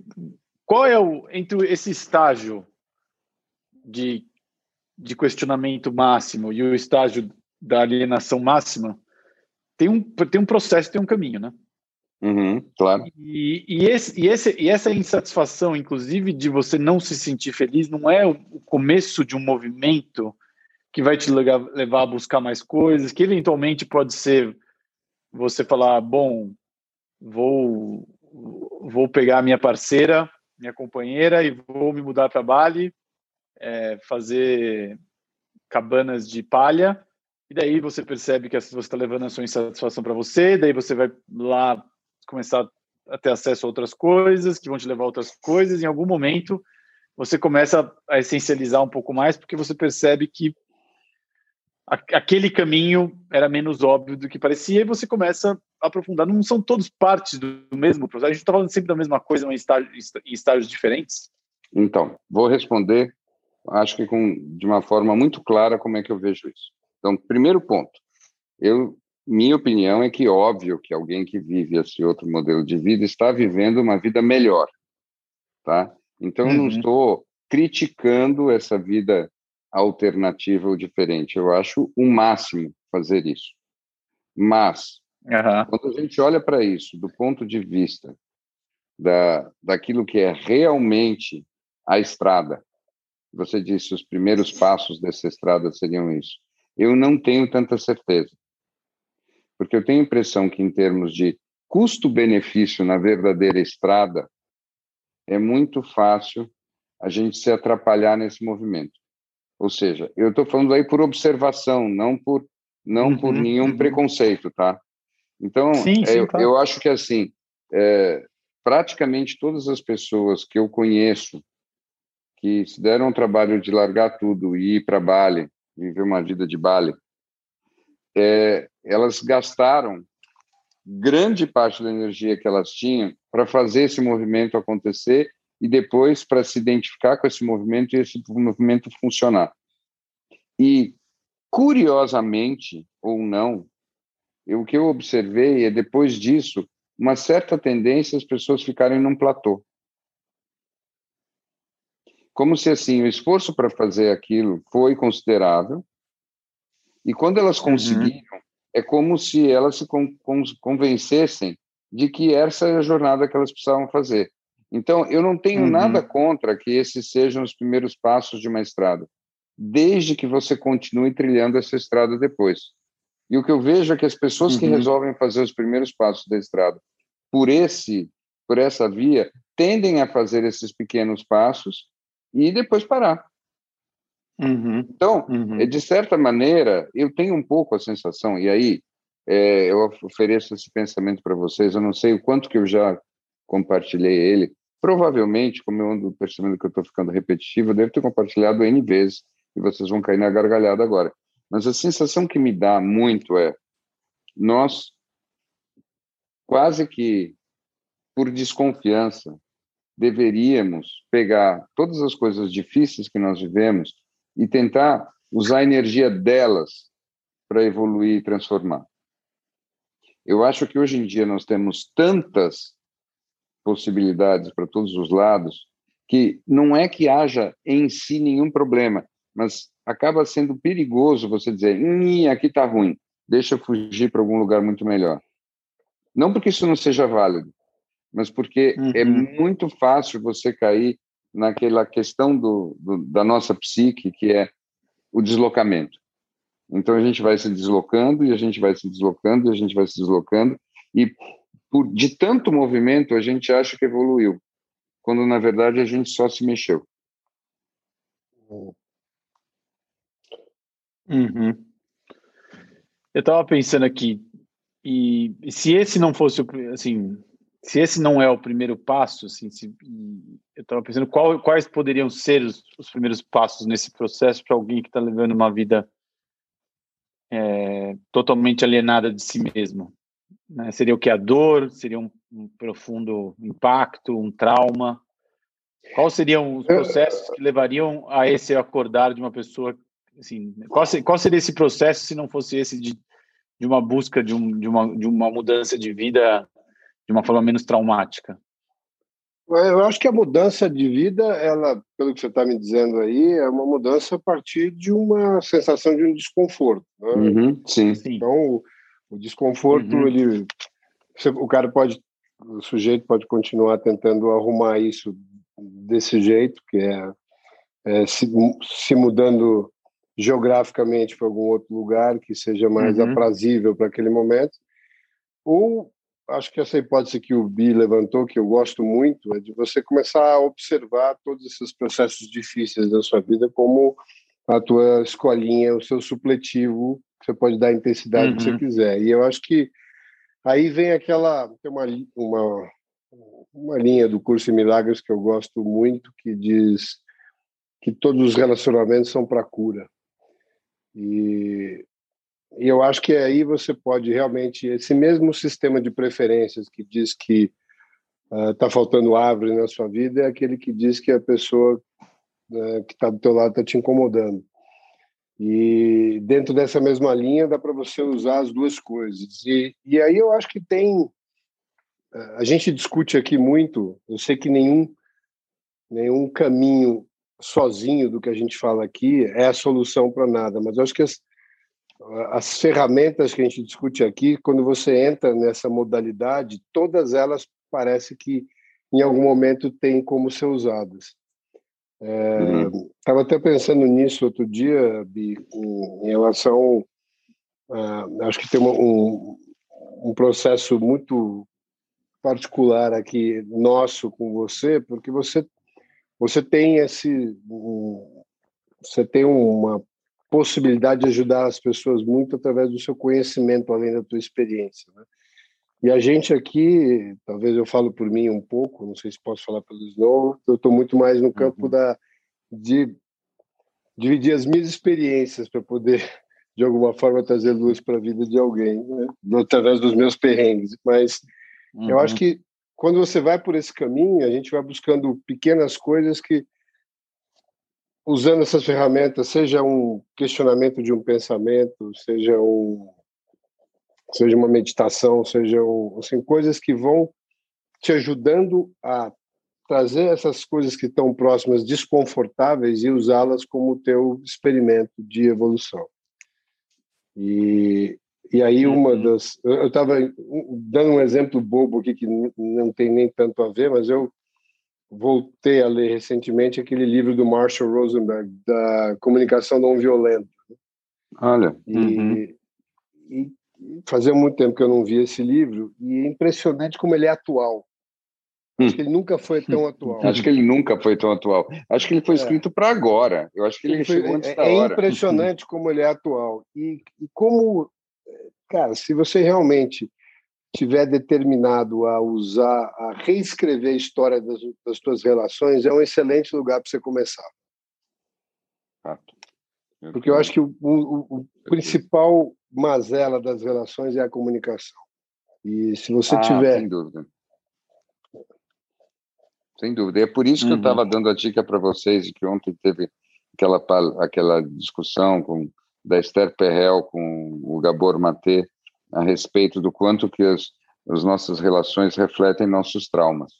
qual é o entre esse estágio de, de questionamento máximo e o estágio da alienação máxima? Tem um, tem um processo, tem um caminho, né? Uhum, claro. E, e, esse, e, esse, e essa insatisfação, inclusive, de você não se sentir feliz, não é o começo de um movimento que vai te levar, levar a buscar mais coisas, que eventualmente pode ser você falar, bom, vou, vou pegar a minha parceira minha companheira e vou me mudar para Bali, é, fazer cabanas de palha. E daí você percebe que você está levando a sua insatisfação para você, daí você vai lá começar a ter acesso a outras coisas que vão te levar a outras coisas. Em algum momento você começa a essencializar um pouco mais porque você percebe que aquele caminho era menos óbvio do que parecia e você começa aprofundar. Não são todos partes do mesmo processo. A gente está falando sempre da mesma coisa, mas em estágios, diferentes. Então, vou responder, acho que com, de uma forma muito clara como é que eu vejo isso. Então, primeiro ponto, eu, minha opinião é que óbvio que alguém que vive esse outro modelo de vida está vivendo uma vida melhor, tá? Então, uhum. eu não estou criticando essa vida alternativa ou diferente. Eu acho o máximo fazer isso. Mas, uhum. quando a gente olha para isso do ponto de vista da, daquilo que é realmente a estrada, você disse os primeiros passos dessa estrada seriam isso. Eu não tenho tanta certeza. Porque eu tenho a impressão que, em termos de custo-benefício na verdadeira estrada, é muito fácil a gente se atrapalhar nesse movimento. Ou seja, eu estou falando aí por observação, não por não uhum, por nenhum uhum. preconceito, tá? Então, sim, sim, eu, tá. eu, acho que assim, é, praticamente todas as pessoas que eu conheço que se deram o trabalho de largar tudo e ir para Bali, viver uma vida de Bali, é, elas gastaram grande parte da energia que elas tinham para fazer esse movimento acontecer e depois para se identificar com esse movimento e esse movimento funcionar. E, curiosamente ou não, o que eu observei é, depois disso, uma certa tendência as pessoas ficarem num platô. Como se, assim, o esforço para fazer aquilo foi considerável, e quando elas uhum. conseguiram, uhum. é como se elas se con convencessem de que essa é a jornada que elas precisavam fazer. Então, eu não tenho uhum. nada contra que esses sejam os primeiros passos de uma estrada, desde que você continue trilhando essa estrada depois. E o que eu vejo é que as pessoas uhum. que resolvem fazer os primeiros passos da estrada por esse por essa via tendem a fazer esses pequenos passos e depois parar. Uhum. Então, uhum. de certa maneira, eu tenho um pouco a sensação, e aí é, eu ofereço esse pensamento para vocês. Eu não sei o quanto que eu já compartilhei ele. Provavelmente, como eu ando percebendo que eu estou ficando repetitivo, eu devo ter compartilhado N vezes e vocês vão cair na gargalhada agora. Mas a sensação que me dá muito é nós quase que por desconfiança deveríamos pegar todas as coisas difíceis que nós vivemos e tentar usar a energia delas para evoluir e transformar. Eu acho que hoje em dia nós temos tantas possibilidades para todos os lados que não é que haja em si nenhum problema, mas acaba sendo perigoso você dizer, hum, aqui está ruim, deixa eu fugir para algum lugar muito melhor. Não porque isso não seja válido, mas porque é uhum. é muito fácil você cair naquela questão do, do, da nossa psique, que é o deslocamento. Então a gente vai se deslocando e a gente vai se deslocando e a gente vai se deslocando e por de tanto movimento a gente acha que evoluiu, quando na verdade a gente só se mexeu. Uhum. Eu estava pensando aqui e, e se esse não fosse assim se esse não é o primeiro passo, assim, se, eu estava pensando qual, quais poderiam ser os, os, primeiros passos nesse processo para alguém que está levando uma vida é, totalmente alienada de si mesmo. Né? Seria o que a dor? Seria um, um, profundo impacto, um trauma? Quais seriam os processos que levariam a esse acordar de uma pessoa? Assim, qual, qual seria esse processo se não fosse esse de, de uma busca de, um, de, uma, de uma mudança de vida de uma forma menos traumática? Eu acho que a mudança de vida, ela, pelo que você está me dizendo aí, é uma mudança a partir de uma sensação de um desconforto. Né? Uhum, sim. Então, o, o desconforto, uhum. ele, o cara pode, o sujeito pode continuar tentando arrumar isso desse jeito, que é, é se, se, mudando geograficamente para algum outro lugar que seja mais uhum. aprazível para aquele momento, ou acho que essa hipótese que o Bi levantou, que eu gosto muito, é de você começar a observar todos esses processos difíceis da sua vida como a tua escolinha, o seu supletivo, que você pode dar a intensidade uhum. que você uhum. quiser. E eu acho que aí vem aquela tem uma uma uma linha do curso em milagres que eu gosto muito que diz que todos os relacionamentos são para cura. E e eu acho que aí você pode realmente, esse mesmo sistema de preferências que diz que está uh, faltando árvore na sua vida é aquele que diz que a pessoa uh, que está do teu lado está te incomodando. E dentro dessa mesma linha dá para você usar as duas coisas. E, e aí eu acho que tem. A gente discute aqui muito, eu sei que nenhum, nenhum caminho sozinho do que a gente fala aqui é a solução para nada, mas eu acho que as, as ferramentas que a gente discute aqui, quando você entra nessa modalidade, todas elas parece que em algum momento têm como ser usadas. Estava é, uhum. até pensando nisso outro dia, Bi, em, em relação. Uh, acho que tem uma, um, um processo muito particular aqui nosso com você, porque você você tem esse você tem uma possibilidade de ajudar as pessoas muito através do seu conhecimento, além da tua experiência. Né? E a gente aqui, talvez eu falo por mim um pouco, não sei se posso falar pelo Snow, eu estou muito mais no campo uhum. da de dividir as minhas experiências para poder de alguma forma trazer luz para a vida de alguém, né? através dos meus perrengues. Mas uhum. eu acho uhum. que quando você vai por esse caminho, a gente vai buscando pequenas coisas que usando essas ferramentas, seja um questionamento de um pensamento, seja um seja uma meditação, seja um, assim, coisas que vão te ajudando a trazer essas coisas que estão próximas desconfortáveis e usá-las como teu experimento de evolução. E, e aí uma uhum. das eu estava dando um exemplo bobo aqui que não tem nem tanto a ver, mas eu voltei a ler recentemente aquele livro do Marshall Rosenberg, da comunicação não violenta. Olha. E, uhum. e, fazia muito tempo que eu não via esse livro, e é impressionante como ele é atual. Acho hum. que ele nunca foi tão atual. Acho que ele nunca foi tão atual. Acho que ele foi é. escrito é. para agora. Eu acho que ele, ele foi, chegou antes é, da hora. É impressionante como ele é atual. E, e como cara, se você realmente tiver determinado a usar, a reescrever a história das, das suas relações, é um excelente lugar para você começar. Porque eu acho que o, o, o principal mazela das relações é a comunicação. E se você ah, tiver. Sem dúvida. Sem dúvida. É por isso que uhum. eu estava dando a dica para vocês, que ontem teve aquela, aquela discussão com, da Esther Perrel com o Gabor Maté a respeito do quanto que as, as nossas relações refletem nossos traumas.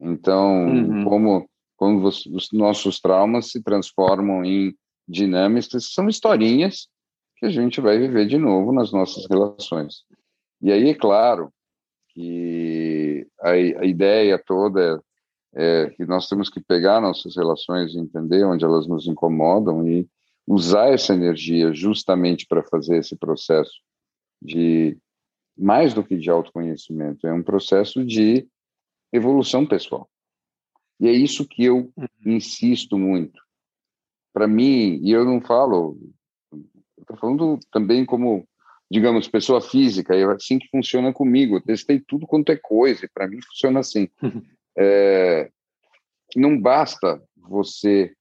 Então, uhum. como, como os, os nossos traumas se transformam em dinâmicas, são historinhas que a gente vai viver de novo nas nossas relações. E aí, é claro, que a, a ideia toda é, é, que nós temos que pegar nossas relações e entender onde elas nos incomodam e usar essa energia justamente para fazer esse processo de mais do que de autoconhecimento, é um processo de evolução pessoal. E é isso que eu uhum. insisto muito. Para mim, e eu não falo, estou falando também como, digamos, pessoa física, é assim que funciona comigo. Eu testei tudo quanto é coisa, e para mim funciona assim. É, não basta você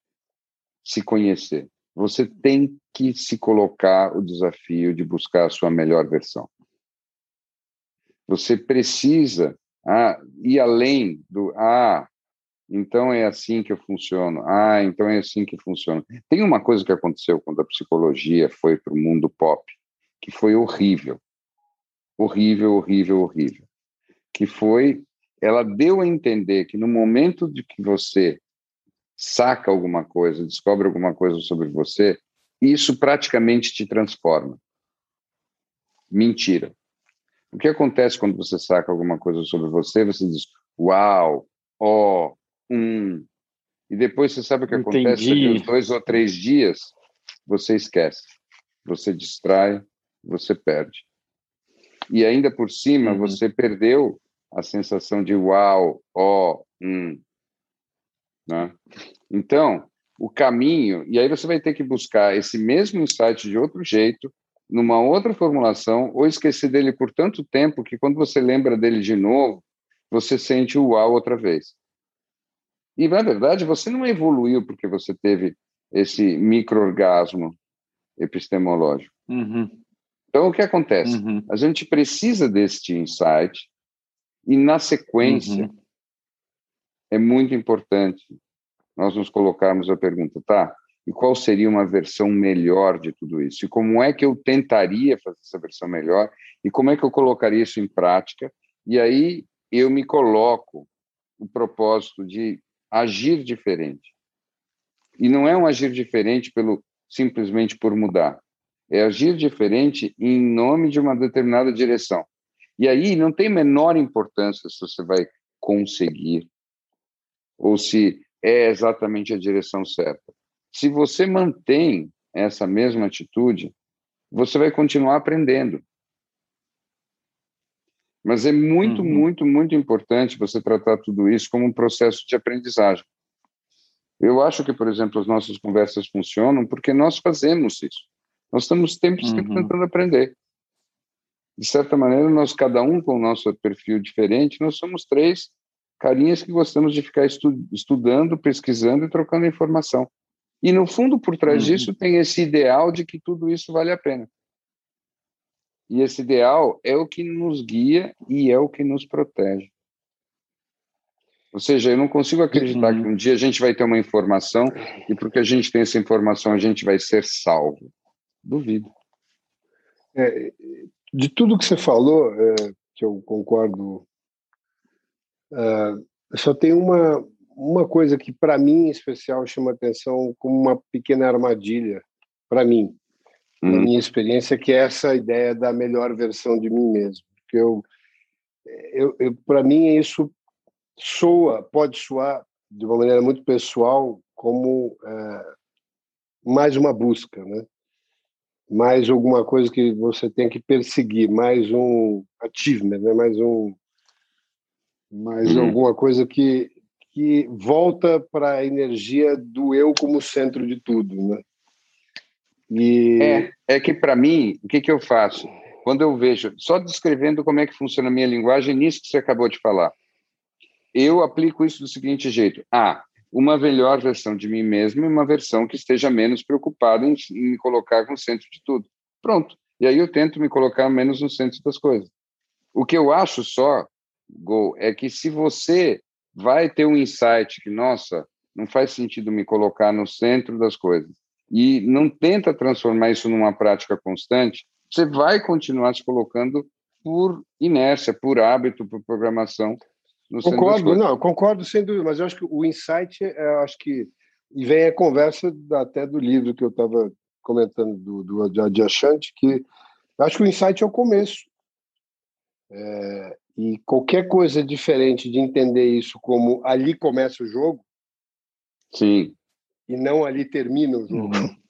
se conhecer, você tem que se colocar o desafio de buscar a sua melhor versão. Você precisa ah, ir além do ah, então é assim que eu funciono. Ah, então é assim que funciona. Tem uma coisa que aconteceu quando a psicologia foi para o mundo pop, que foi horrível. Horrível, horrível, horrível. Que foi, ela deu a entender que no momento de que você saca alguma coisa, descobre alguma coisa sobre você, isso praticamente te transforma. Mentira. O que acontece quando você saca alguma coisa sobre você? Você diz, uau, ó, oh, hum. E depois você sabe o que Entendi. acontece? Uns dois ou três dias, você esquece. Você distrai, você perde. E ainda por cima, uhum. você perdeu a sensação de uau, ó, oh, hum. Né? Então, o caminho, e aí você vai ter que buscar esse mesmo insight de outro jeito, numa outra formulação, ou esquecer dele por tanto tempo que quando você lembra dele de novo, você sente o uau outra vez. E, na verdade, você não evoluiu porque você teve esse microorgasmo epistemológico. Uhum. Então, o que acontece? Uhum. A gente precisa deste insight e, na sequência, uhum. É muito importante nós nos colocarmos a pergunta, tá? E qual seria uma versão melhor de tudo isso? E como é que eu tentaria fazer essa versão melhor? E como é que eu colocaria isso em prática? E aí eu me coloco o propósito de agir diferente. E não é um agir diferente pelo simplesmente por mudar. É agir diferente em nome de uma determinada direção. E aí não tem menor importância se você vai conseguir ou se é exatamente a direção certa. Se você mantém essa mesma atitude, você vai continuar aprendendo. Mas é muito, uhum. muito, muito importante você tratar tudo isso como um processo de aprendizagem. Eu acho que, por exemplo, as nossas conversas funcionam porque nós fazemos isso. Nós estamos sempre, sempre uhum. tentando aprender. De certa maneira, nós, cada um com o nosso perfil diferente, nós somos três carinhas que gostamos de ficar estu estudando, pesquisando e trocando informação. E no fundo, por trás uhum. disso, tem esse ideal de que tudo isso vale a pena. E esse ideal é o que nos guia e é o que nos protege. Ou seja, eu não consigo acreditar uhum. que um dia a gente vai ter uma informação e porque a gente tem essa informação a gente vai ser salvo. Duvido. É, de tudo que você falou, é, que eu concordo Uh, só tem uma, uma coisa que, para mim, em especial, chama atenção como uma pequena armadilha, para mim, hum. na minha experiência, que é essa ideia da melhor versão de mim mesmo. Porque eu, eu, eu para mim, isso soa, pode soar de uma maneira muito pessoal como uh, mais uma busca, né? mais alguma coisa que você tem que perseguir, mais um achievement, né? mais um mas uhum. alguma coisa que, que volta para a energia do eu como centro de tudo, né? E... É, é que para mim, o que, que eu faço? Quando eu vejo, só descrevendo como é que funciona a minha linguagem, nisso que você acabou de falar, eu aplico isso do seguinte jeito: ah, uma melhor versão de mim mesmo e uma versão que esteja menos preocupada em, em me colocar no centro de tudo. Pronto. E aí eu tento me colocar menos no centro das coisas. O que eu acho só, É que se você vai ter um insight que, nossa, não faz sentido me colocar no centro das coisas, e não tenta transformar isso numa prática constante, você vai continuar se colocando por inércia, por hábito, por programação. concordo, não, concordo sem dúvida, mas eu acho que o insight, eu acho que e vem a conversa até do livro que eu estava comentando do, do Adyashant, que acho que o insight é o começo. É, e qualquer coisa diferente de entender isso como ali começa o jogo, sim, e não ali termina o jogo. Uhum.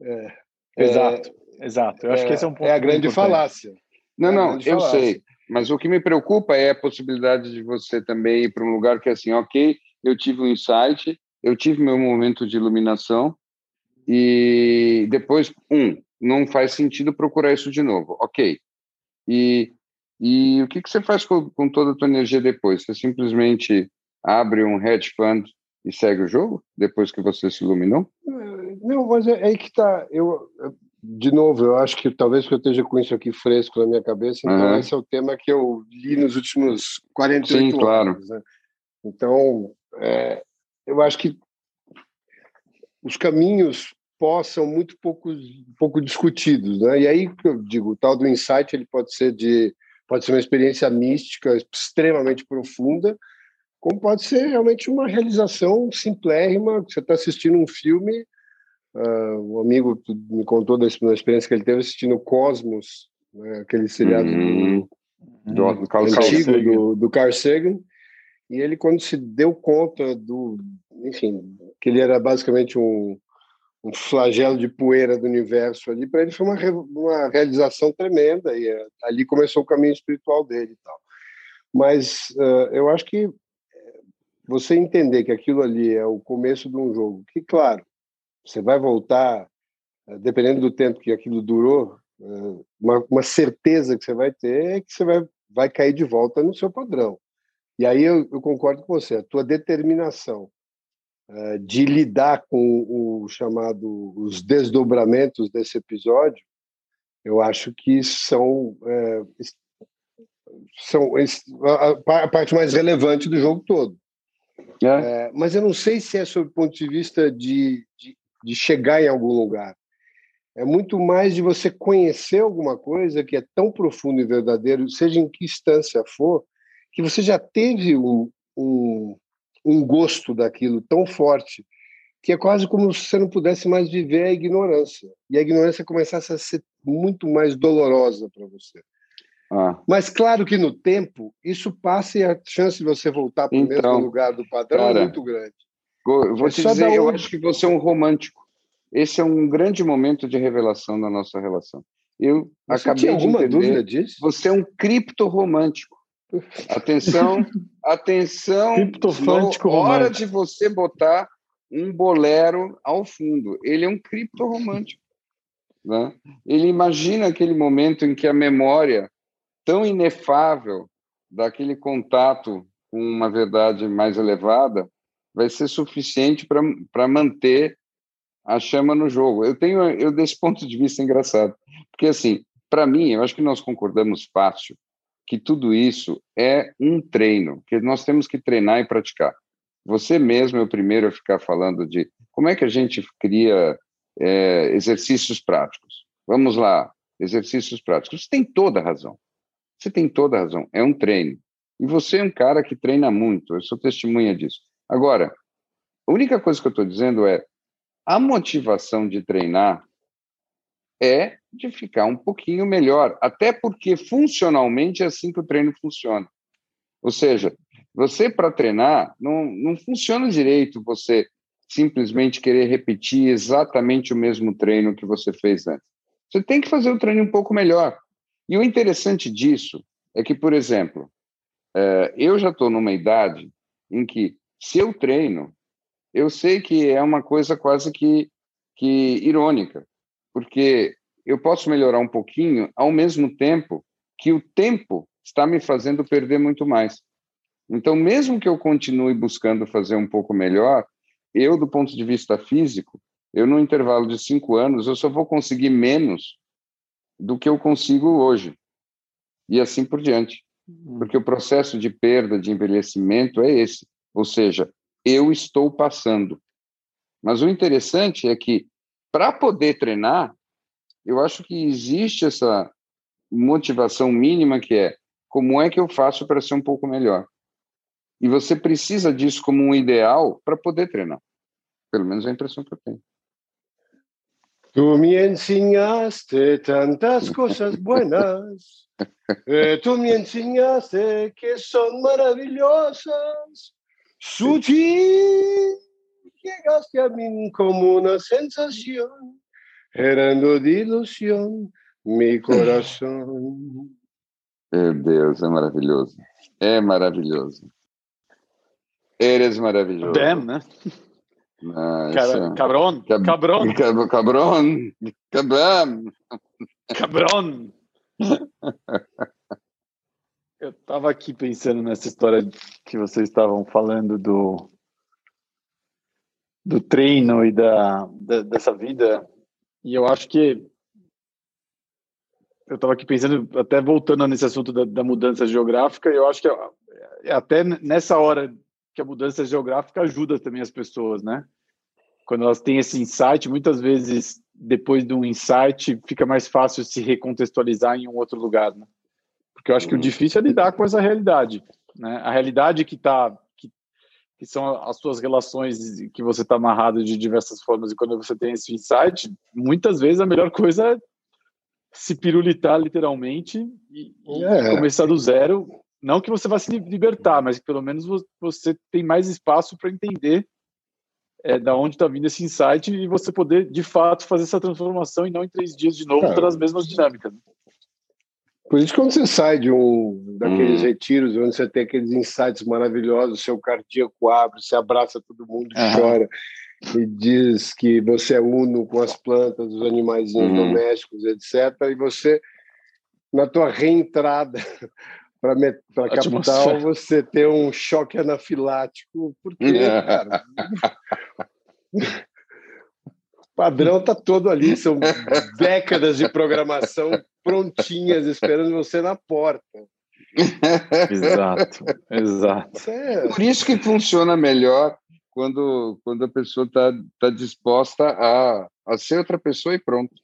É, exato, é, exato. Eu acho que esse é um ponto. É a grande falácia. Não, é não, eu falácia. sei. Mas o que me preocupa é a possibilidade de você também ir para um lugar que é assim, ok, eu tive um insight, eu tive meu momento de iluminação e depois, um, não faz sentido procurar isso de novo, ok. E, e o que, que você faz com, com toda a tua energia depois? Você simplesmente abre um hedge fund e segue o jogo depois que você se iluminou? Não, mas é, é aí que está. Eu, de novo, eu acho que talvez que eu esteja com isso aqui fresco na minha cabeça, então uhum. esse é o tema que eu li nos últimos 48 Sim, anos. Claro. Né? Então, é, eu acho que os caminhos possam muito pouco, pouco discutidos, né? E aí eu digo, o tal do insight ele pode ser de pode ser uma experiência mística extremamente profunda, como pode ser realmente uma realização simplérrima. Você está assistindo um filme, uh, um amigo me contou da experiência que ele teve assistindo Cosmos, né, aquele seriado uhum. do, do, do, Carl antigo do, do Carl Sagan, e ele quando se deu conta do, enfim, que ele era basicamente um, um flagelo de poeira do universo ali, para ele foi uma, uma realização tremenda, e uh, ali começou o caminho espiritual dele e tal. Mas uh, eu acho que você entender que aquilo ali é o começo de um jogo, que, claro, você vai voltar, eh, dependendo do tempo que aquilo durou, eh, uma, uma certeza que você vai ter é que você vai, vai cair de volta no seu padrão. E aí eu, eu concordo com você, a tua determinação de lidar com o chamado os desdobramentos desse episódio, eu acho que são uh, são a, a parte mais relevante do jogo todo. É. É, mas eu não sei se é sob o ponto de vista de, de, de, chegar em algum lugar. É muito mais de você conhecer alguma coisa que é tão profundo e verdadeiro, seja em que instância for, que você já teve um, um, um gosto daquilo tão forte que é quase como se você não pudesse mais viver a ignorância. E a ignorância começasse a ser muito mais dolorosa para você. Ah. Mas claro que no tempo isso passa e a chance de você voltar para o então, mesmo lugar do padrão é cara, é muito grande. Eu vou é te dizer, um... eu acho que você é um romântico. Esse é um grande momento de revelação da nossa relação. Eu você acabei tinha alguma de entender, dúvida disso? Você é um criptoromântico. Atenção, atenção. Criptofântico hora de você botar um bolero ao fundo. Ele é um criptoromântico. Né? Ele imagina aquele momento em que a memória tão inefável daquele contato com uma verdade mais elevada vai ser suficiente para manter a chama no jogo. Eu tenho eu desse ponto de vista engraçado, porque assim, para mim, eu acho que nós concordamos fácil que tudo isso é um treino, que nós temos que treinar e praticar. Você mesmo é o primeiro a ficar falando de como é que a gente cria é, exercícios práticos. Vamos lá, exercícios práticos. Você tem toda a razão. Você tem toda a razão, é um treino. E você é um cara que treina muito, eu sou testemunha disso. Agora, a única coisa que eu estou dizendo é a motivação de treinar é de ficar um pouquinho melhor, até porque funcionalmente é assim que o treino funciona. Ou seja, você para treinar não, não funciona direito você simplesmente querer repetir exatamente o mesmo treino que você fez antes. Você tem que fazer o treino um pouco melhor. E o interessante disso é que, por exemplo, é, eu já estou numa idade em que, se eu treino, eu sei que é uma coisa quase que, que irônica, porque eu posso melhorar um pouquinho ao mesmo tempo que o tempo está me fazendo perder muito mais. Então, mesmo que eu continue buscando fazer um pouco melhor, eu, do ponto de vista físico, eu, no intervalo de cinco anos, eu só vou conseguir menos do que eu consigo hoje. E assim por diante. Uhum. Porque o processo de perda, de envelhecimento é esse. Ou seja, eu estou passando. Mas o interessante é que, para poder treinar, eu acho que existe essa motivação mínima que é como é que eu faço para ser um pouco melhor? E você precisa disso como um ideal para poder treinar. Pelo menos é a impressão que eu tenho. Tu me enseñaste tantas cosas buenas, eh, tú me enseñaste que son maravillosas. Sutil, llegaste a mí como una sensación, gerando de ilusión mi corazón. Meu Deus, é maravilhoso. É maravilhoso. Eres maravilhoso. Damn, né? Cara, cabrón, Cab cabrón. Cab cabrón, cabrón. Cabrón. Eu estava aqui pensando nessa história que vocês estavam falando do do treino e da, da dessa vida e eu acho que eu estava aqui pensando até voltando nesse assunto da, da mudança geográfica eu acho que é até nessa hora que a mudança geográfica ajuda também as pessoas, né? Quando elas têm esse insight, muitas vezes depois de um insight fica mais fácil se recontextualizar em um outro lugar, né? Porque eu acho que o uhum. difícil é lidar com essa realidade, né? A realidade que tá que, são as suas relações que você está amarrado de diversas formas e quando você tem esse insight, muitas vezes a melhor coisa é se pirulitar literalmente e, é. começar do zero não que você vá se libertar, mas que pelo menos você tem mais espaço para entender é, da onde está vindo esse insight e você poder, de fato, fazer essa transformação e não em três dias de novo é. as mesmas dinâmicas. Por isso, quando você sai de um daqueles hum. retiros onde você tem aqueles insights maravilhosos, seu cardíaco abre, você abraça todo mundo, uhum. chora e diz que você é uno com as plantas, os animais uhum. domésticos, etc. E você, na tua reentrada para a capital você ter um choque anafilático, porque cara, o padrão está todo ali, são décadas de programação prontinhas esperando você na porta. Exato, exato. É... Por isso que funciona melhor quando, quando a pessoa está tá disposta a, a ser outra pessoa e pronto.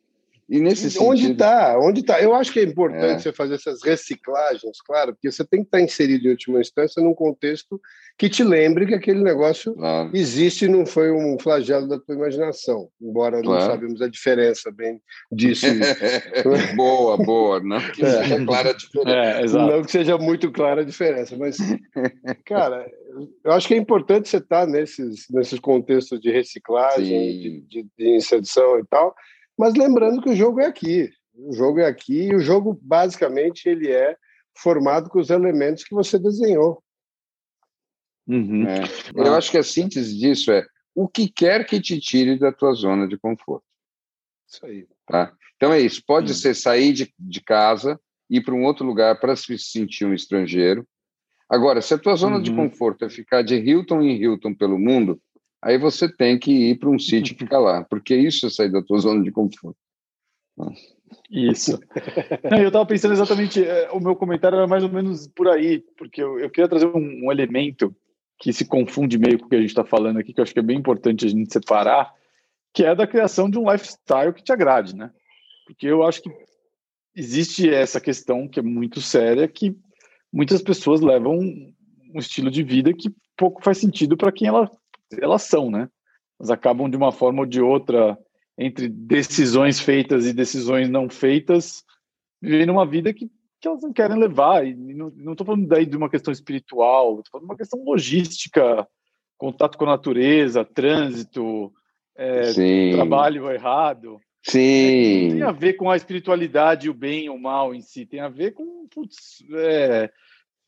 E nesse onde está? Onde está? Eu acho que é importante é. você fazer essas reciclagens, claro, porque você tem que estar inserido em última instância num contexto que te lembre que aquele negócio claro. existe e não foi um flagelo da tua imaginação, embora claro. não sabemos a diferença bem disso. boa, boa, não que é. seja clara a diferença. É, não que seja muito clara a diferença, mas, cara, eu acho que é importante você estar nesses, nesses contextos de reciclagem, de, de, de inserção e tal, mas lembrando que o jogo é aqui. O jogo é aqui e o jogo, basicamente, ele é formado com os elementos que você desenhou. Uhum. É. Eu acho que a síntese disso é o que quer que te tire da tua zona de conforto. Isso aí. Tá? Então é isso. Pode uhum. ser sair de, de casa, ir para um outro lugar para se sentir um estrangeiro. Agora, se a tua zona uhum. de conforto é ficar de Hilton em Hilton pelo mundo, aí você tem que ir para um sítio e ficar lá, porque isso é sair da tua zona de conforto. Isso. Eu estava pensando exatamente, é, o meu comentário era mais ou menos por aí, porque eu, eu queria trazer um, um, elemento que se confunde meio com o que a gente está falando aqui, que eu acho que é bem importante a gente separar, que é da criação de um lifestyle que te agrade, né? Porque eu acho que existe essa questão que é muito séria, que muitas pessoas levam um estilo de vida que pouco faz sentido para quem ela elas são, né? Elas acabam de uma forma ou de outra, entre decisões feitas e decisões não feitas, vivendo uma vida que, que elas não querem levar. E não estou falando daí de uma questão espiritual, estou falando de uma questão logística, contato com a natureza, trânsito, é, trabalho errado. Sim. Não tem a ver com a espiritualidade, o bem ou o mal em si, tem a ver com putz, é,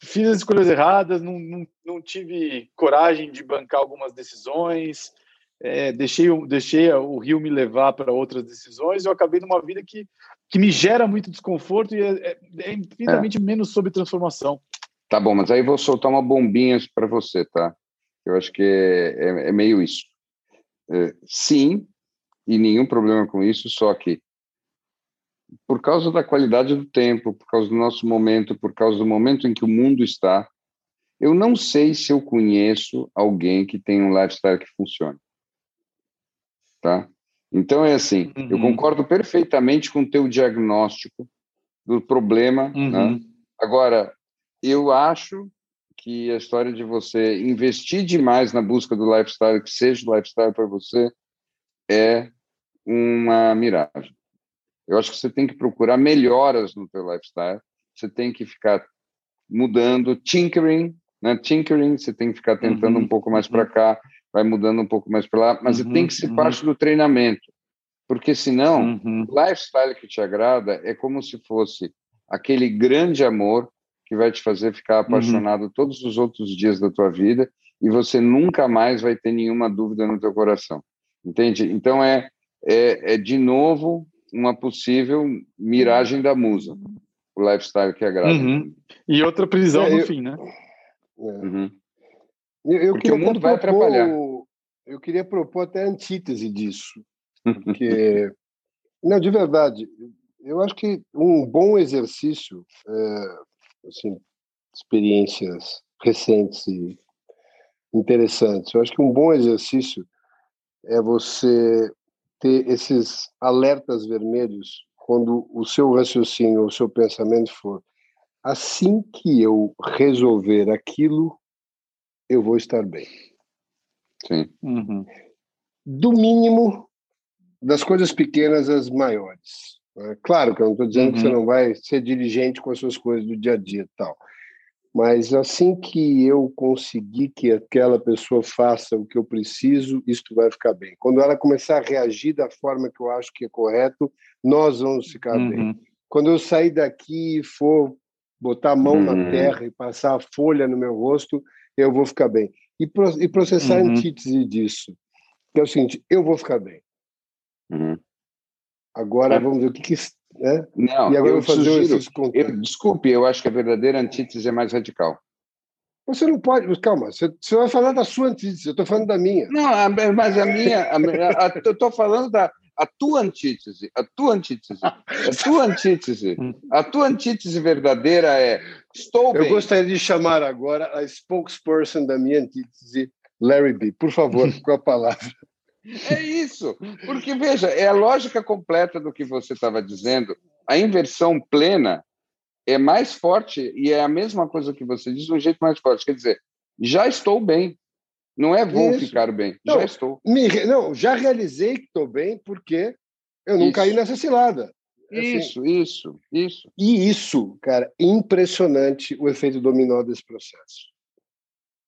fiz as escolhas erradas, não, não, não tive coragem de bancar algumas decisões, é, deixei, deixei o rio me levar para outras decisões, eu acabei numa vida que, que me gera muito desconforto e é, é, é infinitamente é. menos sobre transformação. Tá bom, mas aí vou soltar uma bombinha para você, tá? Eu acho que é, é, é meio isso. É, sim, e nenhum problema com isso, só que por causa da qualidade do tempo, por causa do nosso momento, por causa do momento em que o mundo está, eu não sei se eu conheço alguém que tem um lifestyle que funcione. Tá? Então é assim, uhum. eu concordo perfeitamente com o teu diagnóstico do problema. Né? Uhum. Né? Agora, eu acho que a história de você investir demais na busca do lifestyle, que seja o lifestyle para você, é uma miragem. Eu acho que você tem que procurar melhoras no teu lifestyle, você tem que ficar mudando, tinkering, né? Tinkering, você tem que ficar tentando uhum. um pouco mais para uhum. cá, vai mudando um pouco mais para lá, mas uhum. tem que ser uhum. parte do treinamento, porque senão, uhum. o lifestyle que te agrada é como se fosse aquele grande amor que vai te fazer ficar uhum. apaixonado todos os outros dias da tua vida e você nunca mais vai ter nenhuma dúvida no teu coração. Entende? Então é, é, é de novo uma possível miragem da musa, o lifestyle que agrada. Uhum. E outra prisão é, no eu... fim, né? É. Uhum. Eu, eu Porque o mundo vai propor, atrapalhar. Eu queria propor até a antítese disso. Porque, não, de verdade, eu acho que um bom exercício é, assim, experiências recentes e interessantes. Eu acho que um bom exercício é você ter esses alertas vermelhos quando o seu raciocínio, o seu pensamento for assim que eu resolver aquilo, eu vou estar bem. Sim. Uhum. Do mínimo, das coisas pequenas às maiores. É claro que eu não estou dizendo uhum. que você uhum. não vai ser diligente com as suas coisas do dia a dia e tal. Mas assim que eu conseguir que aquela pessoa faça o que eu preciso, isto vai ficar bem. Quando ela começar a reagir da forma que eu acho que é correto, nós vamos ficar uhum. bem. Quando eu sair daqui e for botar a mão uhum. na terra e passar a folha no meu rosto, eu vou ficar bem. E, pro, e processar uhum. a antítese disso, que é o seguinte: eu vou ficar bem. Uhum. Agora é. vamos ver o que, que né? Não, e agora eu vou fazer sugiro, eu, Desculpe, eu acho que a verdadeira antítese é mais radical. Você não pode, calma, você, você vai falar da sua antítese, eu estou falando da minha. Não, mas a minha, a, a, eu estou falando da a tua antítese, a tua antítese, a tua antítese, a tua antítese verdadeira é estou bem. Eu gostaria de chamar agora a spokesperson da minha antítese, Larry B. Por favor, com a palavra. É isso, porque veja, é a lógica completa do que você estava dizendo. A inversão plena é mais forte e é a mesma coisa que você diz, de um jeito mais forte. Quer dizer, já estou bem. Não é vou isso. ficar bem, não, já estou. Me, não, já realizei que estou bem porque eu não isso. caí nessa cilada. Isso, assim, isso, isso. E isso, cara, impressionante o efeito dominó desse processo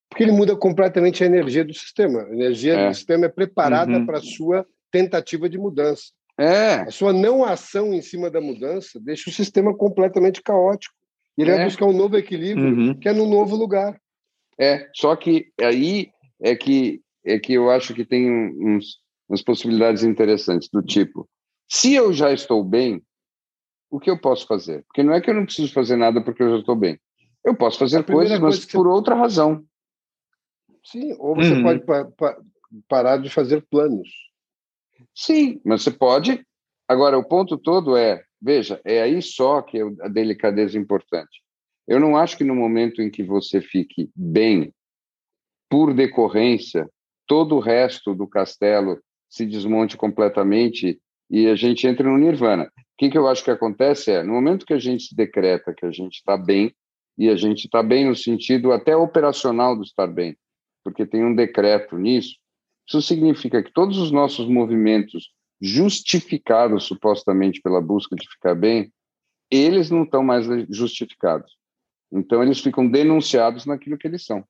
porque ele muda completamente a energia do sistema. A energia é. do sistema é preparada uhum. para a sua tentativa de mudança. É. A sua não ação em cima da mudança deixa o sistema completamente caótico. Ele é. vai buscar um novo equilíbrio, uhum. que é no novo lugar. É, só que aí é que é que eu acho que tem uns, umas possibilidades interessantes do tipo, se eu já estou bem, o que eu posso fazer? Porque não é que eu não preciso fazer nada porque eu já estou bem. Eu posso fazer coisas, mas por você... outra razão. Sim, ou você uhum. pode pa pa parar de fazer planos. Sim, mas você pode. Agora, o ponto todo é, veja, é aí só que é a delicadeza importante. Eu não acho que no momento em que você fique bem, por decorrência, todo o resto do castelo se desmonte completamente e a gente entre no nirvana. O que, que eu acho que acontece é, no momento que a gente decreta que a gente está bem, e a gente está bem no sentido até operacional do estar bem, porque tem um decreto nisso, isso significa que todos os nossos movimentos justificados supostamente pela busca de ficar bem, eles não estão mais justificados. Então eles ficam denunciados naquilo que eles são.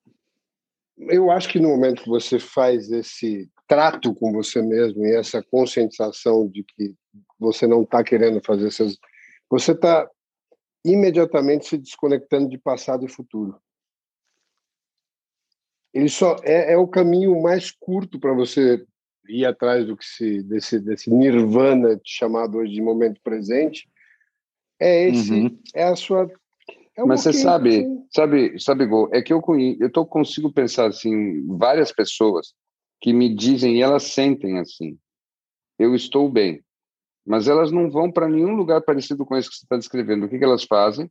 Eu acho que no momento que você faz esse trato com você mesmo e essa conscientização de que você não está querendo fazer essas, você está imediatamente se desconectando de passado e futuro ele só é, é o caminho mais curto para você ir atrás do que se desse, desse nirvana chamado hoje de momento presente, é esse, uhum. é a sua. É Mas você sabe, sabe, sabe, Gol, é que eu eu tô, consigo pensar assim, várias pessoas que me dizem e elas sentem assim, eu estou bem, mas elas não vão para nenhum lugar parecido com esse que você está descrevendo. O que, que elas fazem?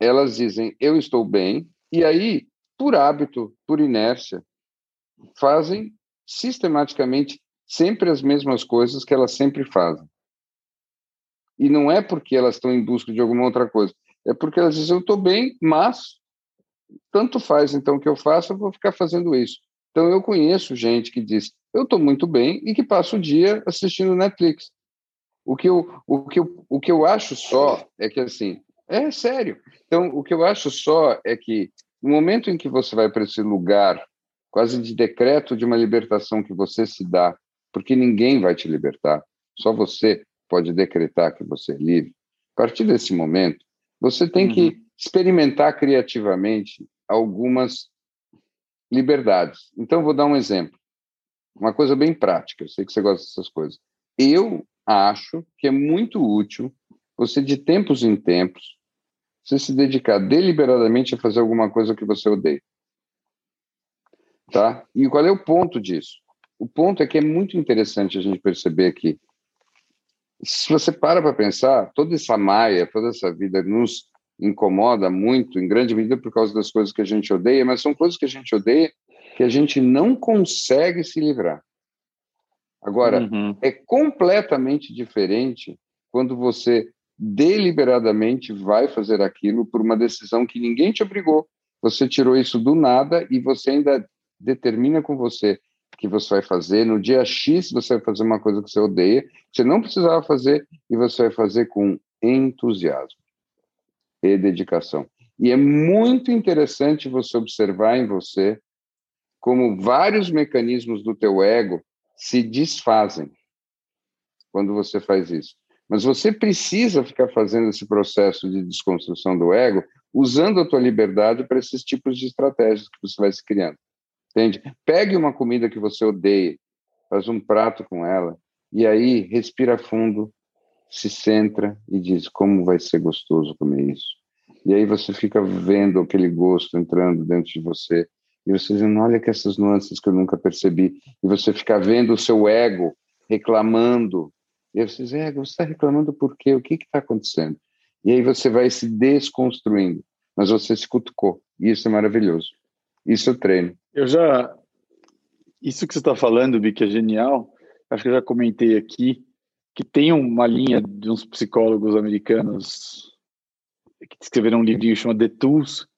Elas dizem, eu estou bem, e aí, por hábito, por inércia, fazem sistematicamente sempre as mesmas coisas que elas sempre fazem. E não é porque elas estão em busca de alguma outra coisa, é porque elas dizem, eu estou bem, mas tanto faz então o que eu faço, eu vou ficar fazendo isso. Então eu conheço gente que diz, eu estou muito bem e que passa o dia assistindo Netflix. O que eu, o que eu, o que eu acho só é que assim, é sério. Então o que eu acho só é que no momento em que você vai para esse lugar quase de decreto de uma libertação que você se dá, porque ninguém vai te libertar, só você pode decretar que você é livre. A partir desse momento, você tem uhum. que experimentar criativamente algumas liberdades. Então, vou dar um exemplo. Uma coisa bem prática, eu sei que você gosta dessas coisas. Eu acho que é muito útil você, de tempos em tempos, você se dedicar deliberadamente a fazer alguma coisa que você odeia. Tá? E qual é o ponto disso? O ponto é que é muito interessante a gente perceber que, se você para para pensar, toda essa maia, toda essa vida nos incomoda muito, em grande medida por causa das coisas que a gente odeia, mas são coisas que a gente odeia que a gente não consegue se livrar. Agora, uhum. é completamente diferente quando você deliberadamente vai fazer aquilo por uma decisão que ninguém te obrigou. Você tirou isso do nada e você ainda determina com você que você vai fazer. No dia X, você vai fazer uma coisa que você odeia, que você não precisava fazer, e você vai fazer com entusiasmo e dedicação. E é muito interessante você observar em você como vários mecanismos do teu ego se desfazem quando você faz isso. Mas você precisa ficar fazendo esse processo de desconstrução do ego usando a tua liberdade para esses tipos de estratégias que você vai se criando. Entende? Pegue uma comida que você odeia, faz um prato com ela e aí respira fundo, se centra e diz como vai ser gostoso comer isso. E aí você fica vendo aquele gosto entrando dentro de você e você dizendo, olha que essas nuances que eu nunca percebi. E você fica vendo o seu ego reclamando. E você diz, ego, você está reclamando por quê? O que está acontecendo? E aí você vai se desconstruindo. Mas você se cutucou. E isso é maravilhoso. Isso eu treino. Eu já. Isso que você está falando, Bi, que é genial. Acho que eu já comentei aqui que tem uma linha de uns psicólogos americanos que escreveram um livrinho chamado The Tools,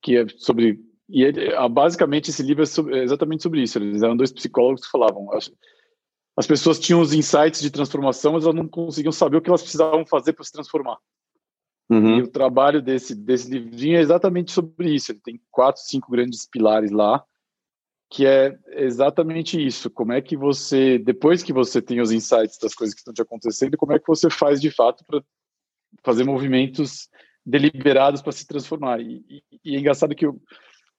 que é sobre e ah, basicamente esse livro é, sobre, é, exatamente sobre isso. Eles eram dois psicólogos que falavam. As, as pessoas tinham os insights de transformação, mas elas não conseguiam saber o que elas precisavam fazer para se transformar. Uhum. E o trabalho desse, desse livrinho é exatamente sobre isso. Ele tem quatro, cinco grandes pilares lá, que é exatamente isso. Como é que você, depois que você tem os insights das coisas que estão te acontecendo, como é que você faz de fato para fazer movimentos deliberados para se transformar. E, e, e, é engraçado que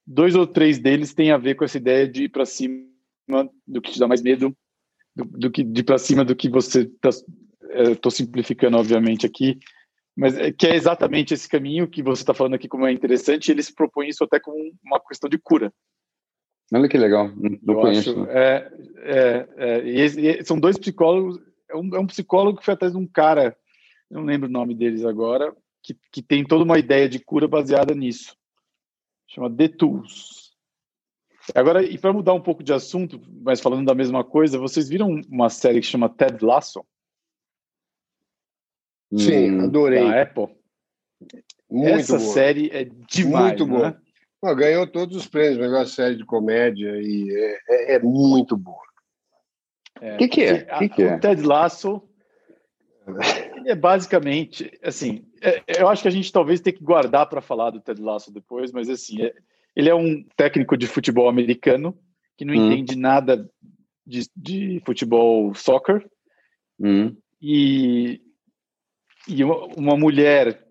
dois ou três deles têm a ver com essa ideia de ir para cima do que te dá mais medo, do, do que de para cima do que você está. Estou é, simplificando, obviamente, aqui, mas é, que é exatamente esse caminho que você está falando aqui como é interessante. Eles propõem isso até como uma questão de cura. Olha que legal, não Eu conheço. Acho, é, é, é e, e são dois psicólogos. É um, é um, psicólogo que foi atrás de um cara, não lembro o nome deles agora, que, que tem toda uma ideia de cura baseada nisso. Chama The Tools. Agora, e para mudar um pouco de assunto, mas falando da mesma coisa, vocês viram uma série que chama Ted Lasso? Sim, hum, adorei. Da Apple. Muito Essa boa. série é demais, Muito boa. Né? ganhou todos os prêmios, melhor série de comédia e é, é, é muito boa. O é, que, que, é? que, que é? O Ted Lasso é basicamente, assim, é, eu acho que a gente talvez tenha que guardar para falar do Ted Lasso depois, mas assim, é, ele é um técnico de futebol americano que não hum. entende nada de, de futebol soccer hum. e e uma mulher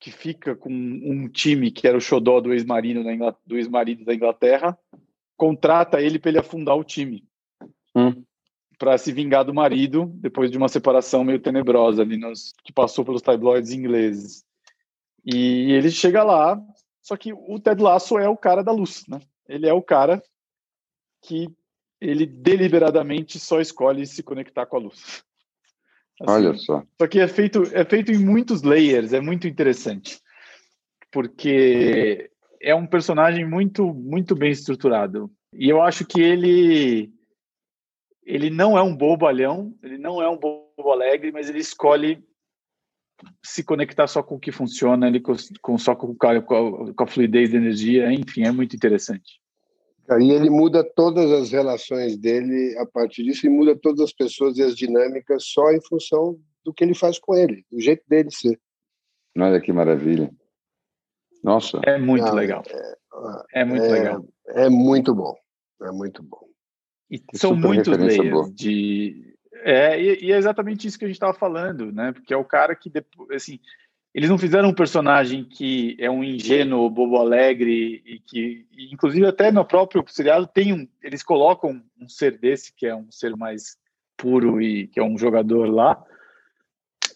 que fica com um time que era o xodó do ex-marido da, do ex-marido da Inglaterra, contrata ele para ele afundar o time. Hum. para se vingar do marido depois de uma separação meio tenebrosa ali nos, que passou pelos tabloides ingleses. E ele chega lá, só que o Ted Lasso é o cara da luz, né? Ele é o cara que ele deliberadamente só escolhe se conectar com a luz. Assim, Olha só. Só que é feito é feito em muitos layers, é muito interessante. Porque é um personagem muito muito bem estruturado. E eu acho que ele ele não é um bobalhão, ele não é um bobo alegre, mas ele escolhe se conectar só com o que funciona, ele com, com só com, com, a, com a fluidez da energia, enfim, é muito interessante. E ele muda todas as relações dele a partir disso e muda todas as pessoas e as dinâmicas só em função do que ele faz com ele, do jeito dele ser. Olha que maravilha. Nossa. É muito Não, legal. É, é muito é, legal. É muito bom. É muito bom. E que são muitos layers de. É, e, e, é exatamente isso que a gente estava falando, né? Porque é o cara que depois, assim, eles não fizeram um personagem que é um ingênuo, bobo alegre e que, inclusive, até no próprio seriado tem um, eles colocam um ser desse que é um ser mais puro e que é um jogador lá,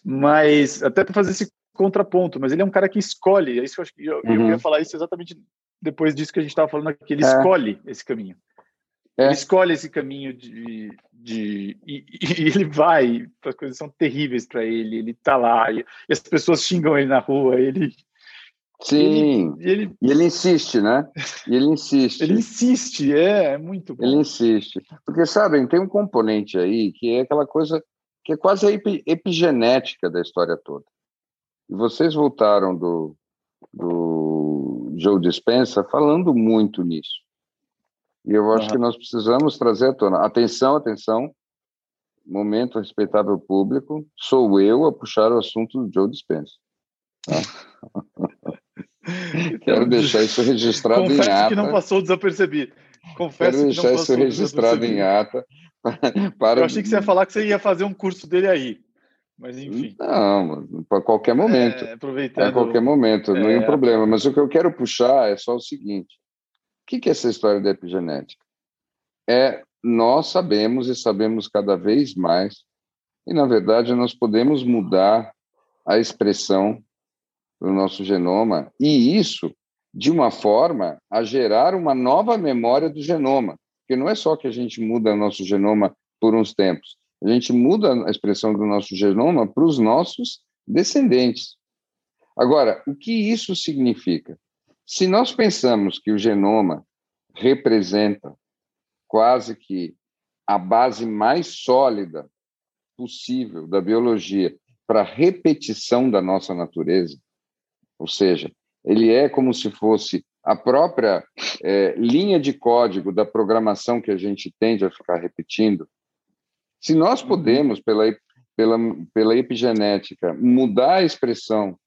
mas até para fazer esse contraponto, mas ele é um cara que escolhe, é isso que eu, eu, uhum. eu ia falar isso exatamente depois disso que a gente estava falando aqui, ele é. escolhe esse caminho. É. Ele escolhe esse caminho de. de e, e ele vai, as coisas são terríveis para ele, ele tá lá, e, e, as pessoas xingam ele na rua, ele. Sim, ele, ele, e ele insiste, né? E ele insiste. ele insiste, é, é muito bom. Ele insiste. Porque, sabem, tem um componente aí que é aquela coisa que é quase a epigenética da história toda. E vocês voltaram do, do Joe Dispensa falando muito nisso. E eu acho uhum. que nós precisamos trazer à tona. Atenção, atenção. Momento respeitável público. Sou eu a puxar o assunto do Joe Dispenza. Tá? Quero deixar isso registrado Confesso em ata. que não passou desapercebido. Confesso Quero deixar isso registrado em ata. Para... Eu achei que você ia falar que você ia fazer um curso dele aí. Mas enfim. Não, para qualquer momento. É, aproveitando. A qualquer momento, é... não é um problema. Mas o que eu quero puxar é só o seguinte: o que é essa história da epigenética? É nós sabemos e sabemos cada vez mais, e na verdade nós podemos mudar a expressão do nosso genoma, e isso de uma forma a gerar uma nova memória do genoma, porque não é só que a gente muda o nosso genoma por uns tempos, a gente muda a expressão do nosso genoma para os nossos descendentes. Agora, o que isso significa? Se nós pensamos que o genoma representa quase que a base mais sólida possível da biologia para repetição da nossa natureza, ou seja, ele é como se fosse a própria é, linha de código da programação que a gente tende a ficar repetindo. Se nós uhum. podemos, pela, pela, pela epigenética, mudar a expressão